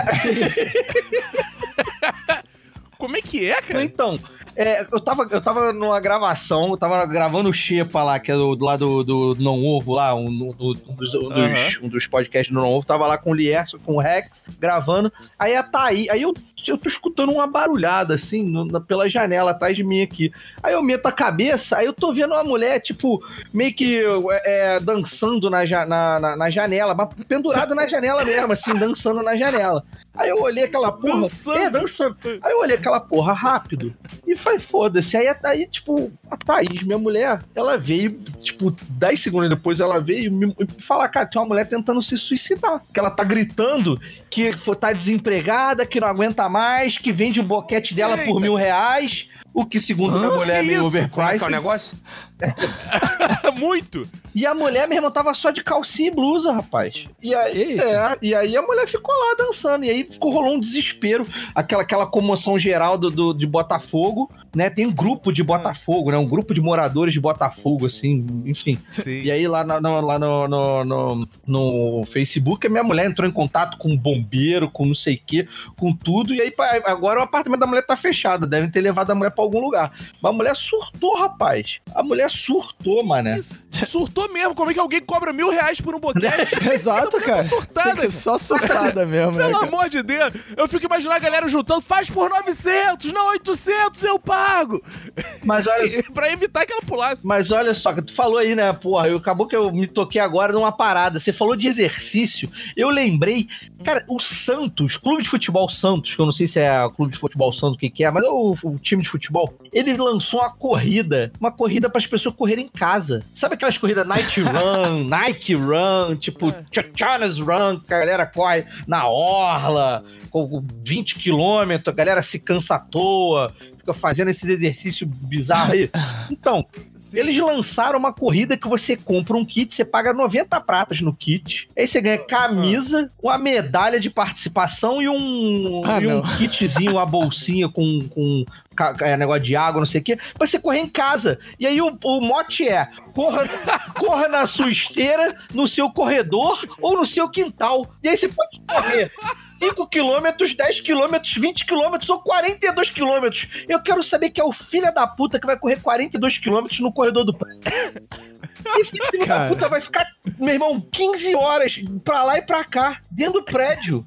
Como é que é, cara? então, é, eu, tava, eu tava numa gravação, eu tava gravando o Xepa lá, que é do, do lado do, do Não Ovo lá, um, do- dos, um, dos, um dos podcasts do Não Ovo, tava lá com o Lierson, com o Rex, gravando, aí a Thaí, aí eu, eu tô escutando uma barulhada, assim, no- pela janela atrás de mim aqui. Aí eu meto a cabeça, aí eu tô vendo uma mulher, tipo, meio que é, é, dançando na, na, na, na janela, mas pendurada na janela mesmo, assim, dançando na janela. Aí eu olhei aquela porra. Dançando? É, dançando. Aí eu olhei aquela porra rápido e falei, foda-se. Aí, aí, tipo, a Thaís, minha mulher, ela veio, tipo, 10 segundos depois ela veio me, me falar, cara, tem uma mulher tentando se suicidar. Que ela tá gritando que tá desempregada, que não aguenta mais, que vende o boquete dela por Eita. mil reais. O que, segundo minha Hã? mulher, é meio isso? Como é que é o overpriced. negócio? Muito! E a mulher, meu irmão, tava só de calcinha e blusa, rapaz. E aí, é, e aí a mulher ficou lá dançando. E aí ficou, rolou um desespero, aquela, aquela comoção geral do, do- de Botafogo, né? Tem um grupo de Botafogo, né? Um grupo de moradores de Botafogo, assim, enfim. Sim. E aí lá, no, lá no, no, no, no Facebook, a minha mulher entrou em contato com um bombeiro, com não sei o quê, com tudo. E aí agora o apartamento da mulher tá fechado. Devem ter levado a mulher pra algum lugar. Mas a mulher surtou, rapaz. A mulher surtou, mané. Isso. Surtou mesmo. Como é que alguém cobra mil reais por um boquete? Exato, mulher cara. tá surtada, Tem que cara. ser só surtada mesmo, né? Pelo cara? amor de Deus, eu fico imaginando a galera juntando, faz por 900, não 800 eu pago. Mas olha, pra evitar que ela pulasse. Mas olha só, que tu falou aí, né, porra, eu, acabou que eu me toquei agora numa parada. Você falou de exercício, eu lembrei, cara, o Santos, Clube de Futebol Santos, que eu não sei se é o Clube de Futebol Santos o que, que é, mas é o, o time de futebol, ele lançou uma corrida, uma corrida para as pessoas correrem em casa. Sabe aquelas corridas Night Run, Nike Run, tipo Chachanas Run, que a galera corre na orla, com 20 quilômetros, a galera se cansa à toa, fica fazendo esses exercícios bizarros aí. Então, Sim. eles lançaram uma corrida que você compra um kit, você paga 90 pratas no kit. Aí você ganha camisa, uma medalha de participação e um, Ah, e um kitzinho, uma bolsinha com, com é, negócio de água, não sei o quê, pra você correr em casa. E aí o, o mote é: corra, corra na sua esteira, no seu corredor ou no seu quintal. E aí você pode correr. 5 quilômetros, 10 quilômetros, 20 quilômetros ou 42 quilômetros. Eu quero saber que é o filho da puta que vai correr 42 quilômetros no corredor do prédio. Esse filho da puta vai ficar, meu irmão, 15 horas pra lá e pra cá, dentro do prédio.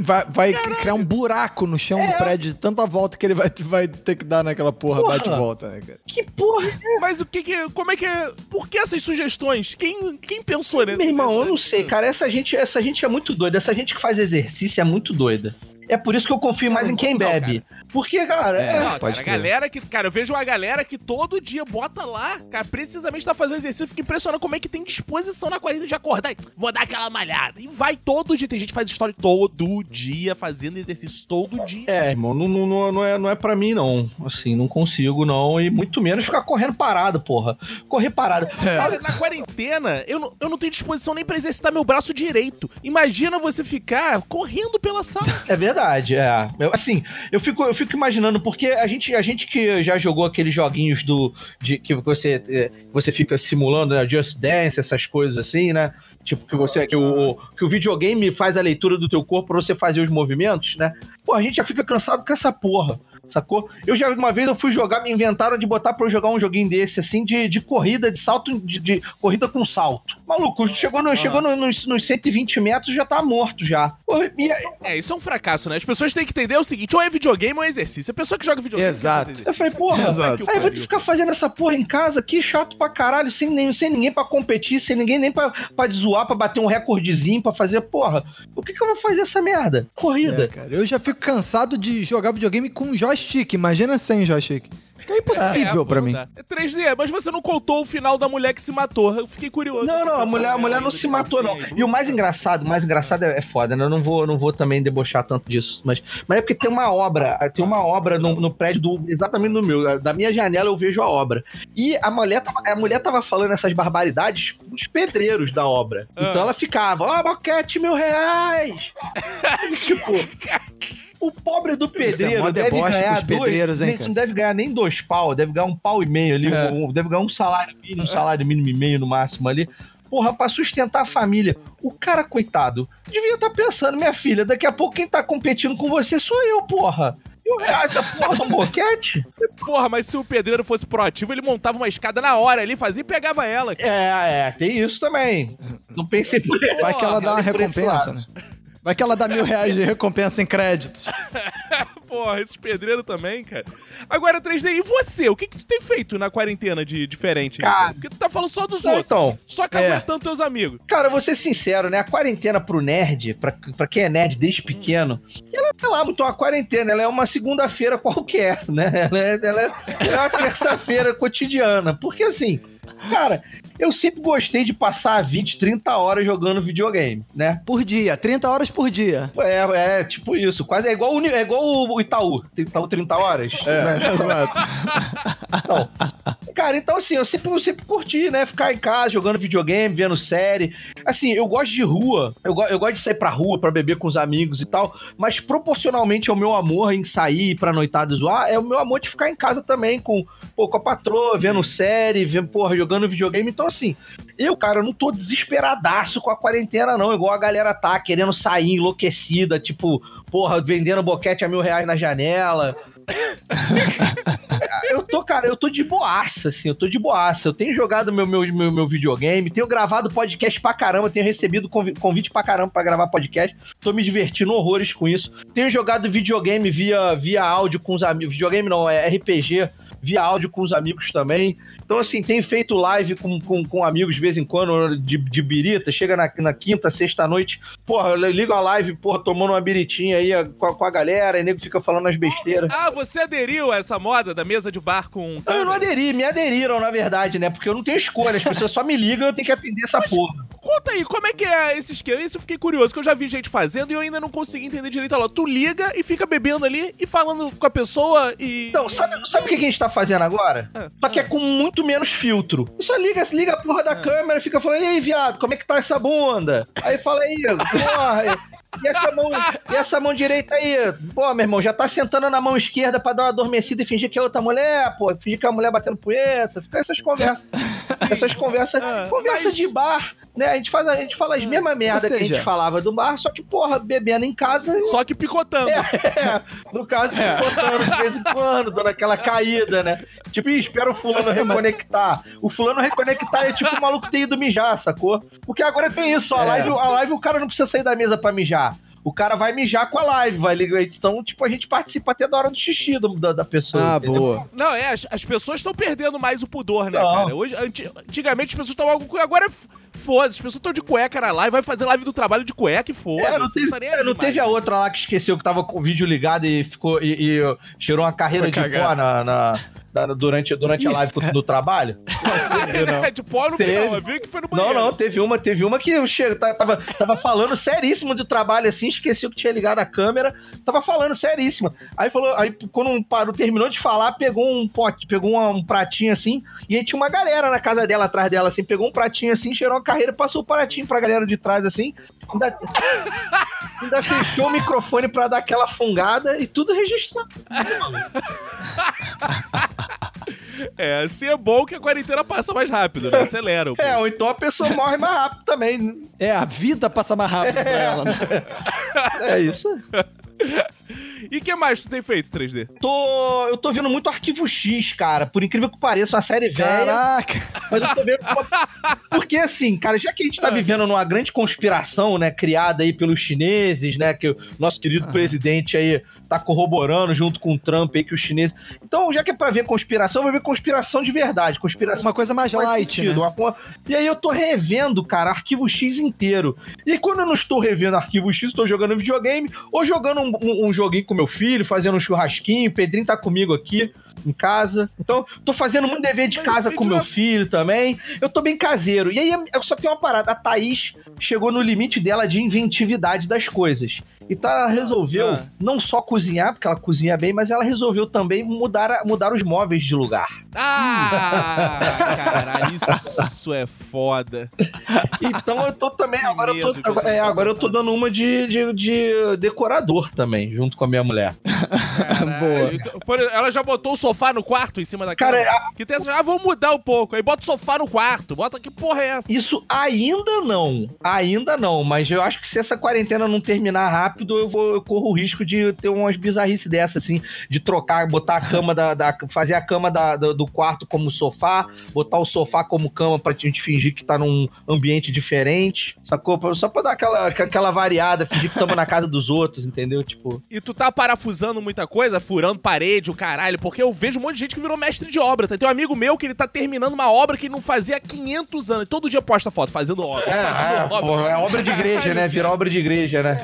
Vai, vai criar um buraco no chão do É. prédio de tanta volta que ele vai, vai ter que dar naquela porra, Porra. bate e volta, né, cara? Que porra Mas o que que. Como é que é. Por que essas sugestões? Quem, quem pensou nesse Meu irmão, eu não sei, cara. Essa gente, essa gente é muito doida. Essa gente que faz exercício é muito doida. É por isso que eu confio mais em quem não, bebe. Porque, cara, É. é- Não, Pode cara, a crer. galera que. Cara, eu vejo uma galera que todo dia bota lá, cara, precisamente tá fazendo exercício. Eu fico impressionado como é que tem disposição na quarenta de acordar. e, Vou dar aquela malhada. E vai todo dia. Tem gente que faz história todo dia, fazendo exercício todo dia. É, irmão, não, não, não, não é, não é pra mim, não. Assim, não consigo, não. E muito menos ficar correndo parado, porra. Correr parado. Cara, na quarentena, eu não, eu não tenho disposição nem pra exercitar meu braço direito. Imagina você ficar correndo pela sala. É verdade, é. Eu, assim, eu fico, eu fico imaginando, porque a gente, a gente que já jogou aqueles joguinhos do. De, que você, é, você fica simulando, né? Just Dance, essas coisas assim, né? Tipo, que você. Que o, que o videogame faz a leitura do teu corpo pra você fazer os movimentos, né? Pô, a gente já fica cansado com essa porra. Sacou? Eu já, uma vez eu fui jogar, me inventaram de botar pra eu jogar um joguinho desse, assim, de, de corrida, de salto, de, de corrida com salto. Maluco, chegou, no, chegou no- nos, nos 120 metros, já tá morto já. Pô, e, É, isso é um fracasso, né? As pessoas têm que entender o seguinte: ou é videogame ou é exercício. A pessoa que joga videogame. Exato. Eu falei, porra, Exato. aí vou ter que ficar fazendo essa porra em casa, que chato pra caralho, sem, nem, sem ninguém pra competir, sem ninguém nem pra, pra zoar, pra bater um recordezinho, pra fazer, porra, por que que eu vou fazer essa merda? É, Corrida. cara. Eu já fico cansado de jogar videogame com joystick. Imagina sem joystick. Fica impossível É, pra pô, mim. É 3D, mas você não contou o final da mulher que se matou. Eu fiquei curioso. Não, não, a mulher, a mulher não se matou, não. calcinha E o mais engraçado, o mais engraçado é, é foda, né? Eu não vou, não vou também debochar tanto disso. Mas, mas é porque tem uma obra, tem uma obra no, no prédio do, exatamente no meu. Da minha janela eu vejo a obra. E a mulher tava, a mulher tava falando essas barbaridades com os pedreiros da obra. Ah. Então ela ficava, ó, boquete mil reais. tipo. O pobre do é pedreiro mó deve deboche ganhar os pedreiros, dois, hein, não deve ganhar nem dois pau, deve ganhar um pau e meio ali, É. um- deve ganhar um salário mínimo, um salário mínimo e meio no máximo ali. Porra, pra sustentar a família. O cara, coitado, devia estar pensando, minha filha, daqui a pouco quem tá competindo com você sou eu, porra. E o reais da porra do boquete? Porra, mas se o pedreiro fosse proativo, ele montava uma escada na hora ali, fazia e pegava ela. É, é, tem isso também. Não pensei por Vai que ela dá uma recompensa, né? Vai que ela dá mil reais de recompensa em créditos. Porra, esses pedreiros também, cara. Agora, 3D, e você? O que, que tu tem feito na quarentena de diferente? Cara. Porque tu tá falando só dos Não, outros. então, Só que É. aguentando teus amigos. Cara, eu vou ser sincero, né? A quarentena pro nerd, pra, pra quem é nerd desde pequeno, ela é lá, muito uma quarentena, ela é uma segunda-feira qualquer, né? Ela é, ela é- ela é uma terça-feira cotidiana. Porque assim, cara, eu sempre gostei de passar 20, 30 horas jogando videogame, né? Por dia, 30 horas por dia. É, é tipo isso, quase é igual, é igual o Itaú, Itaú 30 horas. É, né? exato. Então, cara, então assim, eu sempre, eu sempre curti, né? Ficar em casa, jogando videogame, vendo série. Assim, eu gosto de rua, eu, go- eu gosto de sair pra rua pra beber com os amigos e tal, mas proporcionalmente ao meu amor em sair pra noitada zoar, é o meu amor de ficar em casa também, com, pô, com a patroa, vendo série, vendo, porra, jogando videogame. Então, assim, eu, cara, não tô desesperadaço com a quarentena, não, igual a galera tá, querendo sair enlouquecida, tipo, porra, vendendo boquete a mil reais na janela. eu tô, cara, eu tô de boaça, assim, eu tô de boaça. Eu tenho jogado meu, meu, meu, meu videogame, tenho gravado podcast pra caramba, tenho recebido convi- convite pra caramba pra gravar podcast. Tô me divertindo horrores com isso. Tenho jogado videogame via, via áudio com os amigos. Videogame não, é RPG via áudio com os amigos também. Então, assim, tem feito live com, com, com amigos de vez em quando, de, de birita, chega na, na quinta, sexta noite, porra, eu ligo a live, porra, tomando uma biritinha aí com a, com a galera, e nego fica falando as besteiras. Ah, você aderiu a essa moda da mesa de bar com. Não, eu não aderi, me aderiram, na verdade, né? Porque eu não tenho escolha, as pessoas só me ligam e eu tenho que atender essa porra. Conta aí, como é que é esse esquema? Isso eu fiquei curioso, que eu já vi gente fazendo e eu ainda não consegui entender direito. Olha, tu liga e fica bebendo ali e falando com a pessoa e. Então, sabe, sabe o que a gente tá fazendo agora? É, Só que é é. com muito menos filtro. Só liga, liga a porra da câmera e fica falando, e aí, viado, como é que tá essa bunda? Aí fala aí, porra, e essa mão, e essa mão direita aí? Pô, meu irmão, já tá sentando na mão esquerda pra dar uma adormecida e fingir que é outra mulher, pô, fingir que é a mulher batendo punheta, fica essas conversas. essas conversas, Ah, conversas mas- de bar, né? A gente, faz, a gente fala as mesmas merda que a gente falava do bar, só que, porra, bebendo em casa Só que picotando. é, no caso, botando de vez em quando, dando aquela caída, né? Tipo, espera o fulano reconectar. O fulano reconectar é tipo o maluco ter ido mijar, sacou? Porque agora tem isso, a É. live, a live o cara não precisa sair da mesa pra mijar. O cara vai mijar com a live, vai ligar. Então, tipo, a gente participa até da hora do xixi do- da, da pessoa. Ah, entendeu? boa. Não, é, as, as pessoas estão perdendo mais o pudor, né, Não. cara? Hoje, anti- antigamente as pessoas estavam com. Agora f- foda-se, as pessoas estão de cueca na live, vai fazer live do trabalho de cueca e foda-se. É, não teve, tá nem é, não teve a outra lá que esqueceu que tava com o vídeo ligado e ficou e, e tirou uma carreira Foi de cagar. pó na, na- na- durante, durante a live do trabalho. É, de pó no final, eu vi que foi no Não, banheiro. não, teve uma, teve uma que eu chego, tava, tava falando seríssimo do trabalho assim, esqueceu que tinha ligado a câmera, tava falando seríssima. Aí falou, aí quando parou, terminou de falar, pegou um pote, pegou uma- um pratinho assim, e aí tinha uma galera na casa dela, atrás dela, assim, pegou um pratinho assim, cheirou a carreira, passou o pratinho pra galera de trás assim, ainda, ainda fechou o microfone pra dar aquela fungada e tudo registrado. É, assim é bom que a quarentena passa mais rápido, né? Acelera. É, ou então a pessoa morre mais rápido também. É, a vida passa mais rápido pra ela, né? É isso. E o que mais tu tem feito, 3D? Tô, eu tô vendo muito Arquivo X, cara. Por incrível que pareça, uma série velha. Caraca! Mas eu tô vendo. Porque assim, cara, já que a gente tá vivendo numa grande conspiração, né, criada aí pelos chineses, né, que o nosso querido presidente aí tá corroborando junto com o Trump aí que os chineses. Então, já que é pra ver conspiração, vai ver conspiração de verdade, conspiração Uma coisa mais light, sentido, né? uma E aí eu tô revendo, cara, Arquivo X inteiro. E quando eu não estou revendo Arquivo X, estou jogando videogame ou jogando um, um- um joguinho com meu filho, fazendo um churrasquinho. O Pedrinho tá comigo aqui em casa. Então, tô fazendo muito dever de casa com meu uma- filho também. Eu tô bem caseiro. E aí eu só tenho uma parada. A Thaís chegou no limite dela de inventividade das coisas. Então ela resolveu Ah. não só cozinhar, porque ela cozinha bem, mas ela resolveu também mudar, mudar os móveis de lugar. Ah, caralho, isso é foda. Então eu tô também. Agora eu tô, agora- é, agora eu tô dando uma de, de, de decorador também, junto com a minha mulher. Boa. Ela já botou o sofá no quarto em cima da cama? Cara, a- Que tem essa. Ah, vamos mudar um pouco. Aí bota o sofá no quarto. Bota que porra é essa? isso ainda não. Ainda não. Mas eu acho que se essa quarentena não terminar rápido, eu, vou, eu corro o risco de ter umas bizarrices dessas, assim, de trocar, botar a cama da. da- fazer a cama da- do, do quarto como sofá, botar o sofá como cama pra gente fingir que tá num ambiente diferente. Sacou? Só pra dar aquela, aquela variada, fingir que estamos na casa dos outros, entendeu? Tipo. E tu tá parafusando muita coisa, furando parede, o caralho, porque eu vejo um monte de gente que virou mestre de obra. Tá? Tem um amigo meu que ele tá terminando uma obra que ele não fazia há 500 anos. Todo dia posta foto fazendo obra. É, fazendo é, obra. pô, é obra de igreja, né? Virar obra de igreja, né?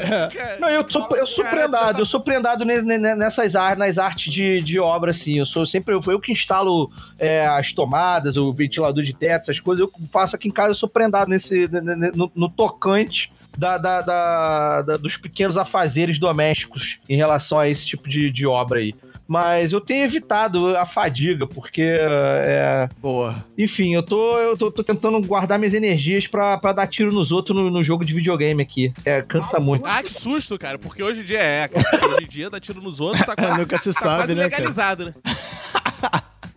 Não, eu sou, eu sou prendado, eu sou prendado ne- ne- nessas artes, nas artes de, de obra, assim. Eu sou sempre, eu, eu que instalo é, as tomadas, o ventilador de teto, essas coisas, eu faço aqui em casa, eu sou prendado nesse, ne- ne- no, no tocante da, da- da- da- dos pequenos afazeres domésticos em relação a esse tipo de, de obra aí. Mas eu tenho evitado a fadiga, porque é, Boa. enfim, eu tô, eu tô, tô tentando guardar minhas energias pra, pra dar tiro nos outros no, no jogo de videogame aqui. É, cansa muito. Ah, que susto, cara, porque hoje em dia é, cara. Hoje em dia dá tiro nos outros, tá quase, Nunca se tá sabe, quase né, cara? legalizado, né?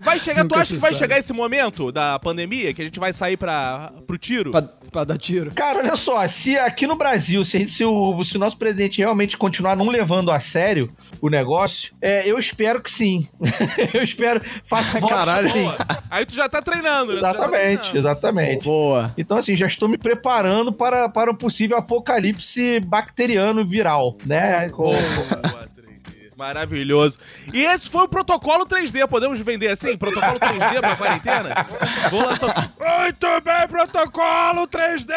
Vai chegar, tu acha que vai sabe. chegar esse momento da pandemia que a gente vai sair pra, pro tiro? Pra, pra dar tiro. Cara, olha só, se aqui no Brasil, se, a gente- se o, se o nosso presidente realmente continuar não levando a sério o negócio, é, eu espero que sim. eu espero. Faço Caralho. sim. Aí tu já tá treinando, né? Tá Exatamente, treinando. exatamente. Boa. Então, assim, já estou me preparando para, para um possível apocalipse bacteriano viral, né? Com- Boa, 3D. Maravilhoso. E esse foi o protocolo 3D. Podemos vender assim? Protocolo 3D pra quarentena? Vou lançar. Muito bem, protocolo 3D!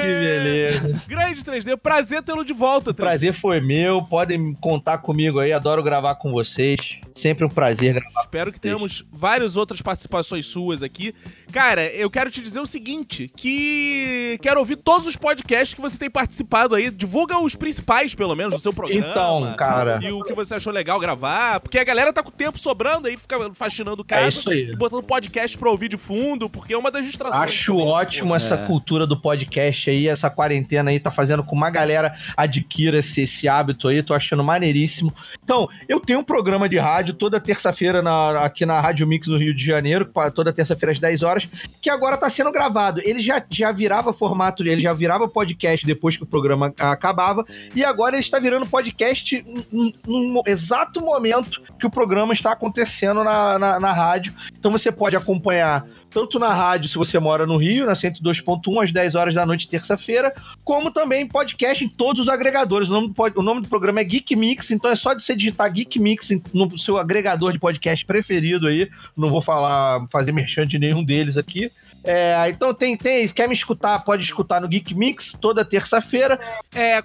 Que beleza. Grande 3D. Prazer tê-lo de volta, 3D. Prazer foi meu. Podem contar comigo aí. Adoro gravar com vocês. Sempre um prazer gravar. Espero que tenhamos várias outras participações suas aqui. Cara, eu quero te dizer o seguinte: que quero ouvir todos os podcasts que você tem participado aí. Divulga os principais, pelo menos, do seu programa. Então, cara. E o que você achou legal gravar. Porque a galera tá com tempo sobrando aí, fica faxinando casa. É isso aí. E botando podcast pra ouvir de fundo, porque é uma das distrações. Acho também, ótimo essa É. cultura do podcast aí, essa quarentena aí tá fazendo com que uma galera adquira esse, esse hábito aí, tô achando maneiríssimo. Então, eu tenho um programa de rádio toda terça-feira aqui na Rádio Mix no Rio de Janeiro, toda terça-feira às 10 horas, que agora tá sendo gravado. Ele já, já virava formato, ele já virava podcast depois que o programa acabava, e agora ele está virando podcast num exato momento que o programa está acontecendo na, na, na rádio. Então você pode acompanhar tanto na rádio, se você mora no Rio, na 102.1, às 10 horas da noite, terça-feira, como também podcast em todos os agregadores. O nome, do, o nome do programa é Geek Mix, então é só de você digitar Geek Mix no seu agregador de podcast preferido aí. Não vou falar, fazer merchan de nenhum deles aqui. É, então tem, tem, quer me escutar, pode escutar no Geek Mix toda terça-feira. É,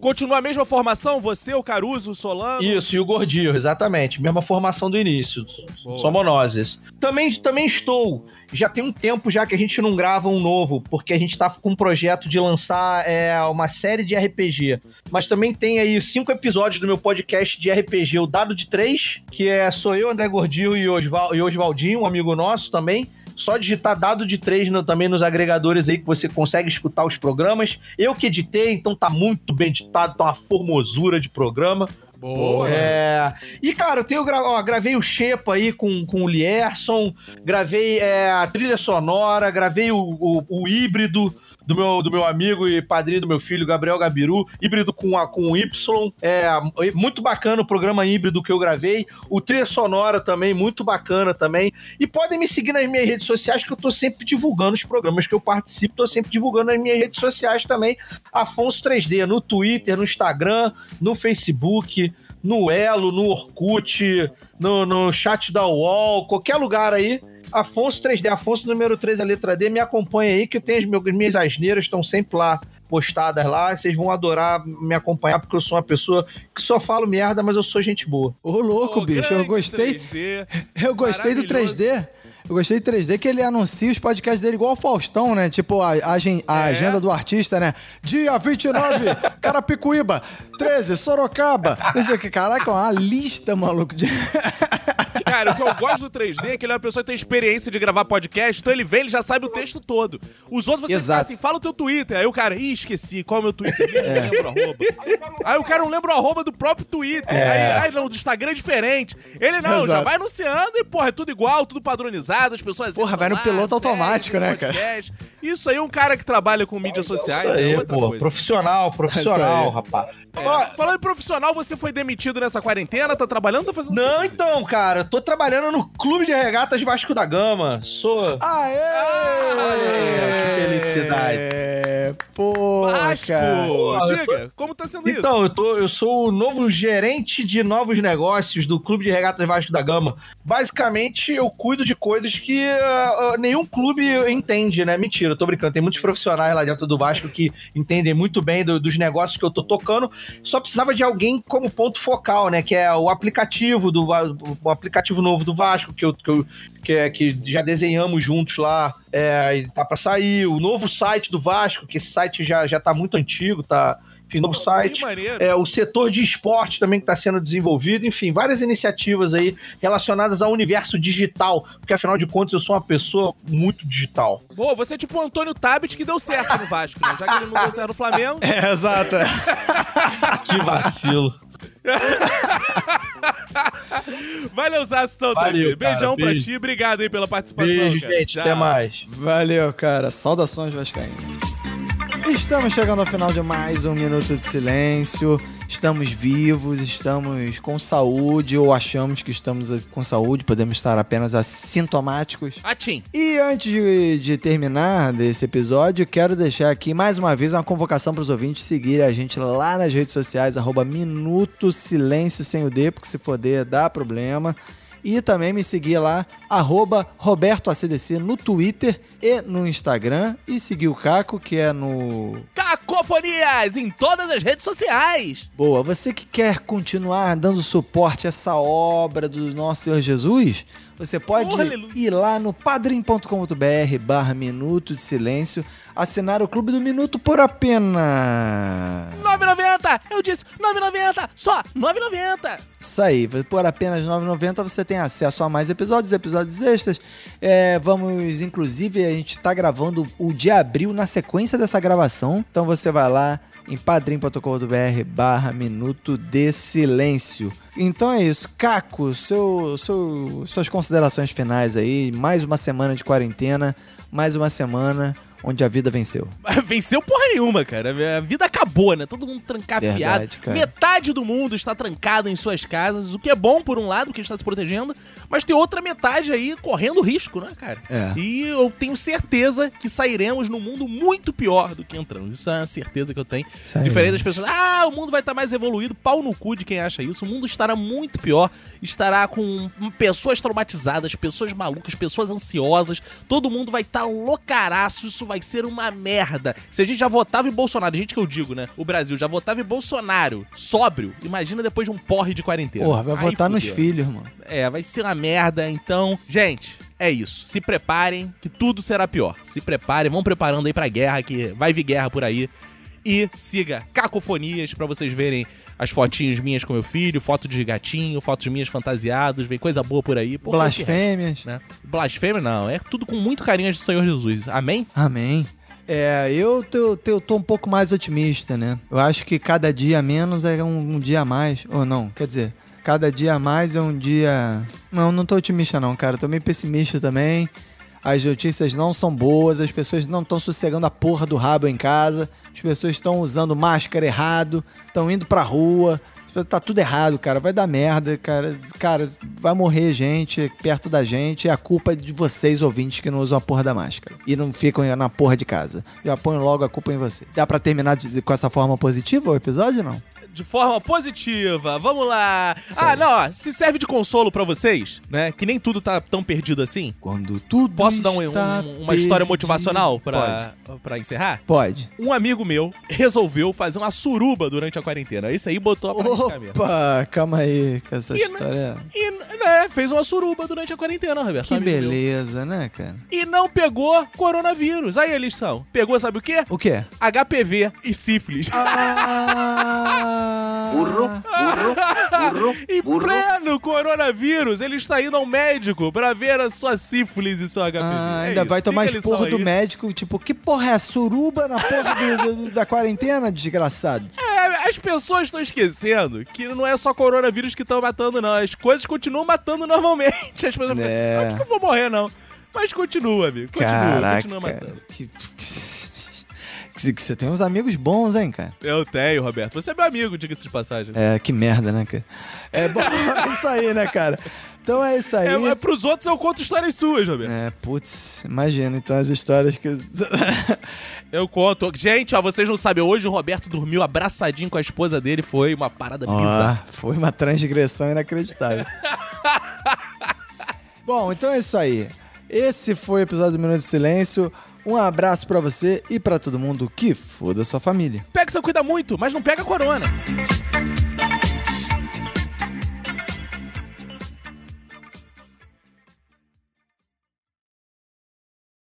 continua a mesma formação? Você, o Caruso, o Solano? Isso, e o Gordinho, exatamente. Mesma formação do início. Boa. Somos nós. Também, também estou. Já tem um tempo já que a gente não grava um novo, porque a gente tá com um projeto de lançar é, uma série de RPG. Mas também tem aí cinco episódios do meu podcast de RPG, o Dado de Três, que é sou eu, André Gordinho e Osval, e Osvaldinho, um amigo nosso também. Só digitar dado de três no- também nos agregadores aí que você consegue escutar os programas. Eu que editei, então tá muito bem editado, tá uma formosura de programa. Boa. É, e, cara, eu tenho gra- ó, gravei o Shepa aí com, com o Lierson, gravei é, a trilha sonora, gravei o, o, o híbrido do meu, do meu amigo e padrinho do meu filho, Gabriel Gabiru, híbrido com, a, com Y. É muito bacana o programa híbrido que eu gravei. O trilha sonora também, muito bacana também. E podem me seguir nas minhas redes sociais, que eu tô sempre divulgando os programas que eu participo, tô sempre divulgando nas minhas redes sociais também. Afonso 3D, no Twitter, no Instagram, no Facebook, no Elo, no Orkut, no, no chat da UOL, qualquer lugar aí. Afonso 3D, Afonso número 3, a letra D, me acompanha aí, que eu tenho as minhas asneiras, estão sempre lá postadas lá. Vocês vão adorar me acompanhar, porque eu sou uma pessoa que só falo merda, mas eu sou gente boa. Ô, louco, bicho, eu gostei. 3D. Eu gostei do Maravilhoso. 3D. Eu gostei do 3D que ele anuncia os podcasts dele igual o Faustão, né? Tipo a, a a É. agenda do artista, né? Dia 29, Carapicuíba. 13, Sorocaba. Não sei o que. Caraca, uma lista, maluco. De... Cara, o que eu gosto do 3D é que ele é uma pessoa que tem experiência de gravar podcast, então ele vem, ele já sabe o texto todo. Os outros você Exato. fala assim, fala o teu Twitter. Aí o cara, ih, esqueci, qual é o meu Twitter? Não lembro arroba. Aí o cara não lembra o arroba do próprio Twitter. É. Aí, aí não, do Instagram é diferente. Ele não, já Exato. vai anunciando e, porra, é tudo igual, tudo padronizado, as pessoas Porra, vai no piloto automático, né, cara? Isso aí, um cara que trabalha com mídias sociais Isso é aí, outra pô, coisa. profissional, Isso profissional, rapaz. É. Falando em profissional, você foi demitido nessa quarentena, tá trabalhando, tá fazendo Não, então, cara, eu tô trabalhando no Clube de Regatas Vasco da Gama. Sou. Aê! que felicidade. Pô, Vasco! cara. Diga, como tá sendo isso? Então, eu, tô, eu sou o novo gerente de novos negócios do Clube de Regatas Vasco da Gama. Basicamente, eu cuido de coisas que ah, ah, nenhum clube entende, né? Mentira, tô brincando. Tem muitos profissionais lá dentro do Vasco que entendem muito bem do- dos negócios que eu tô tocando. Só precisava de alguém como ponto focal, né? Que é o aplicativo do o aplicativo novo do Vasco, que eu, que, eu- que, é- que já desenhamos juntos lá. É, tá pra sair. O novo site do Vasco, que esse site já, já tá muito antigo, tá? Enfim, novo Que site. maneiro. É, o setor de esporte também que está sendo desenvolvido, enfim, várias iniciativas aí relacionadas ao universo digital, porque afinal de contas eu sou uma pessoa muito digital. Pô, você é tipo o Antônio Tabit que deu certo no Vasco, né? Já que ele não deu certo no Flamengo. É, exato. Que vacilo. Valeu, Zaço, então, Valeu, Tadinho. Beijão cara, pra beijo. ti, obrigado aí pela participação, Beijo, cara. gente. Tchau. Até mais. Valeu, cara. Saudações vascaínas. Estamos chegando ao final de mais um Minuto de Silêncio. estamos vivos, estamos com saúde ou achamos que estamos com saúde, podemos estar apenas assintomáticos. Atim. E antes de, de terminar desse episódio, quero deixar aqui mais uma vez uma convocação para os ouvintes seguirem a gente lá nas redes sociais, arroba Minuto Silêncio sem o D, porque se for D dá problema. E também me seguir lá, arroba RobertoACDC no Twitter e no Instagram. E seguir o Caco, que é no Cacofonias em todas as redes sociais. Boa, você que quer continuar dando suporte a essa obra do nosso Senhor Jesus, você pode Oh, ir lá no padrim.com.br barra Minuto de Silêncio, assinar o Clube do Minuto por apenas... 9,90! Eu disse 9,90! Só 9,90! Isso aí, por apenas R$ 9,90 você tem acesso a mais episódios, episódios extras. É, vamos, inclusive, a gente tá gravando o de abril na sequência dessa gravação. Então você vai lá em padrim.com.br barra Minuto de Silêncio. Então é isso. Caco, seu, seu, suas considerações finais aí. Mais uma semana de quarentena, mais uma semana onde a vida venceu. Venceu porra nenhuma, cara. A vida acabou, né? Todo mundo trancafiado. Verdade. Metade do mundo está trancado em suas casas, o que é bom por um lado, porque está se protegendo, mas tem outra metade aí correndo risco, né, cara? É. E eu tenho certeza que sairemos num mundo muito pior do que entramos. Isso é uma certeza que eu tenho. Sairemos. Diferente das pessoas, ah, o mundo vai estar mais evoluído, pau no cu de quem acha isso. O mundo estará muito pior, estará com pessoas traumatizadas, pessoas malucas, pessoas ansiosas. Todo mundo vai estar loucaraço, isso vai ser uma merda. Se a gente já votava em Bolsonaro, gente que eu digo, né? O Brasil já votava em Bolsonaro sóbrio, imagina depois de um porre de quarentena. Porra, vai Aí votar nos fudeu. filhos, mano. É, vai ser uma merda. Então, gente, é isso. Se preparem, que tudo será pior. Se preparem, vão preparando aí pra guerra, que vai vir guerra por aí. E siga Cacofonias pra vocês verem as fotinhas minhas com meu filho, foto de gatinho, fotos minhas fantasiados, vem coisa boa por aí. Porra, Blasfêmias. Né? Blasfêmia não, é tudo com muito carinho do Senhor Jesus. Amém? Amém. É, eu tô, tô, tô um pouco mais otimista, né? Eu acho que cada dia menos é um, um dia a mais. Ou não, quer dizer, cada dia a mais é um dia. Não, não tô otimista, não, cara. Tô meio pessimista também. As notícias não são boas, as pessoas não estão sossegando a porra do rabo em casa, as pessoas estão usando máscara errado, estão indo pra rua. Tá tudo errado, cara. Vai dar merda, cara. Cara, vai morrer gente perto da gente. É a culpa de vocês, ouvintes, que não usam a porra da máscara. E não ficam na porra de casa. Já põe logo a culpa em você. Dá pra terminar de- com essa forma positiva o episódio não? De forma positiva. Vamos lá. ah, aí. não, ó, se serve de consolo pra vocês, né? Que nem tudo tá tão perdido assim. Quando tudo Posso dar um- um- uma história perdido. motivacional pra, pra encerrar? Pode. Um amigo meu resolveu fazer uma suruba durante a quarentena. Isso aí botou a prática mesmo. Opa, calma aí, que essa E, história. E, né, fez uma suruba durante a quarentena, Roberto. Que amigo meu. beleza, né, cara? E não pegou coronavírus. Aí a lição. Pegou, sabe o quê? O quê? HPV e sífilis. Ah, Burro, burro, burro, Em burro. pleno coronavírus, ele está indo ao médico pra ver a sua sífilis e seu HPV. Ah, É ainda isso. vai tomar Fica esporro do aí. médico, tipo, que porra é suruba na porra do- do- da quarentena, desgraçado? É, as pessoas estão esquecendo que não é só coronavírus que estão matando, não. As coisas continuam matando normalmente. As pessoas É. ficam, acho que eu vou morrer, não. Mas continua, amigo. Continua, Caraca, continua matando. que, que, você tem uns amigos bons, hein, cara? Eu tenho, Roberto. Você é meu amigo, diga-se de passagem. É, que merda, né, cara? É bom, é isso aí, né, cara? Então é isso aí. É, é, pros outros eu conto histórias suas, Roberto. É, putz, imagina então as histórias que. Eu conto. Gente, ó, vocês não sabem, hoje o Roberto dormiu abraçadinho com a esposa dele. Foi uma parada Ó, bizarra. foi uma transgressão inacreditável. Bom, então é isso aí. Esse foi o episódio do Minuto de Silêncio. Um abraço pra você e pra todo mundo que foda sua família. Pega, você cuida muito, mas não pega corona.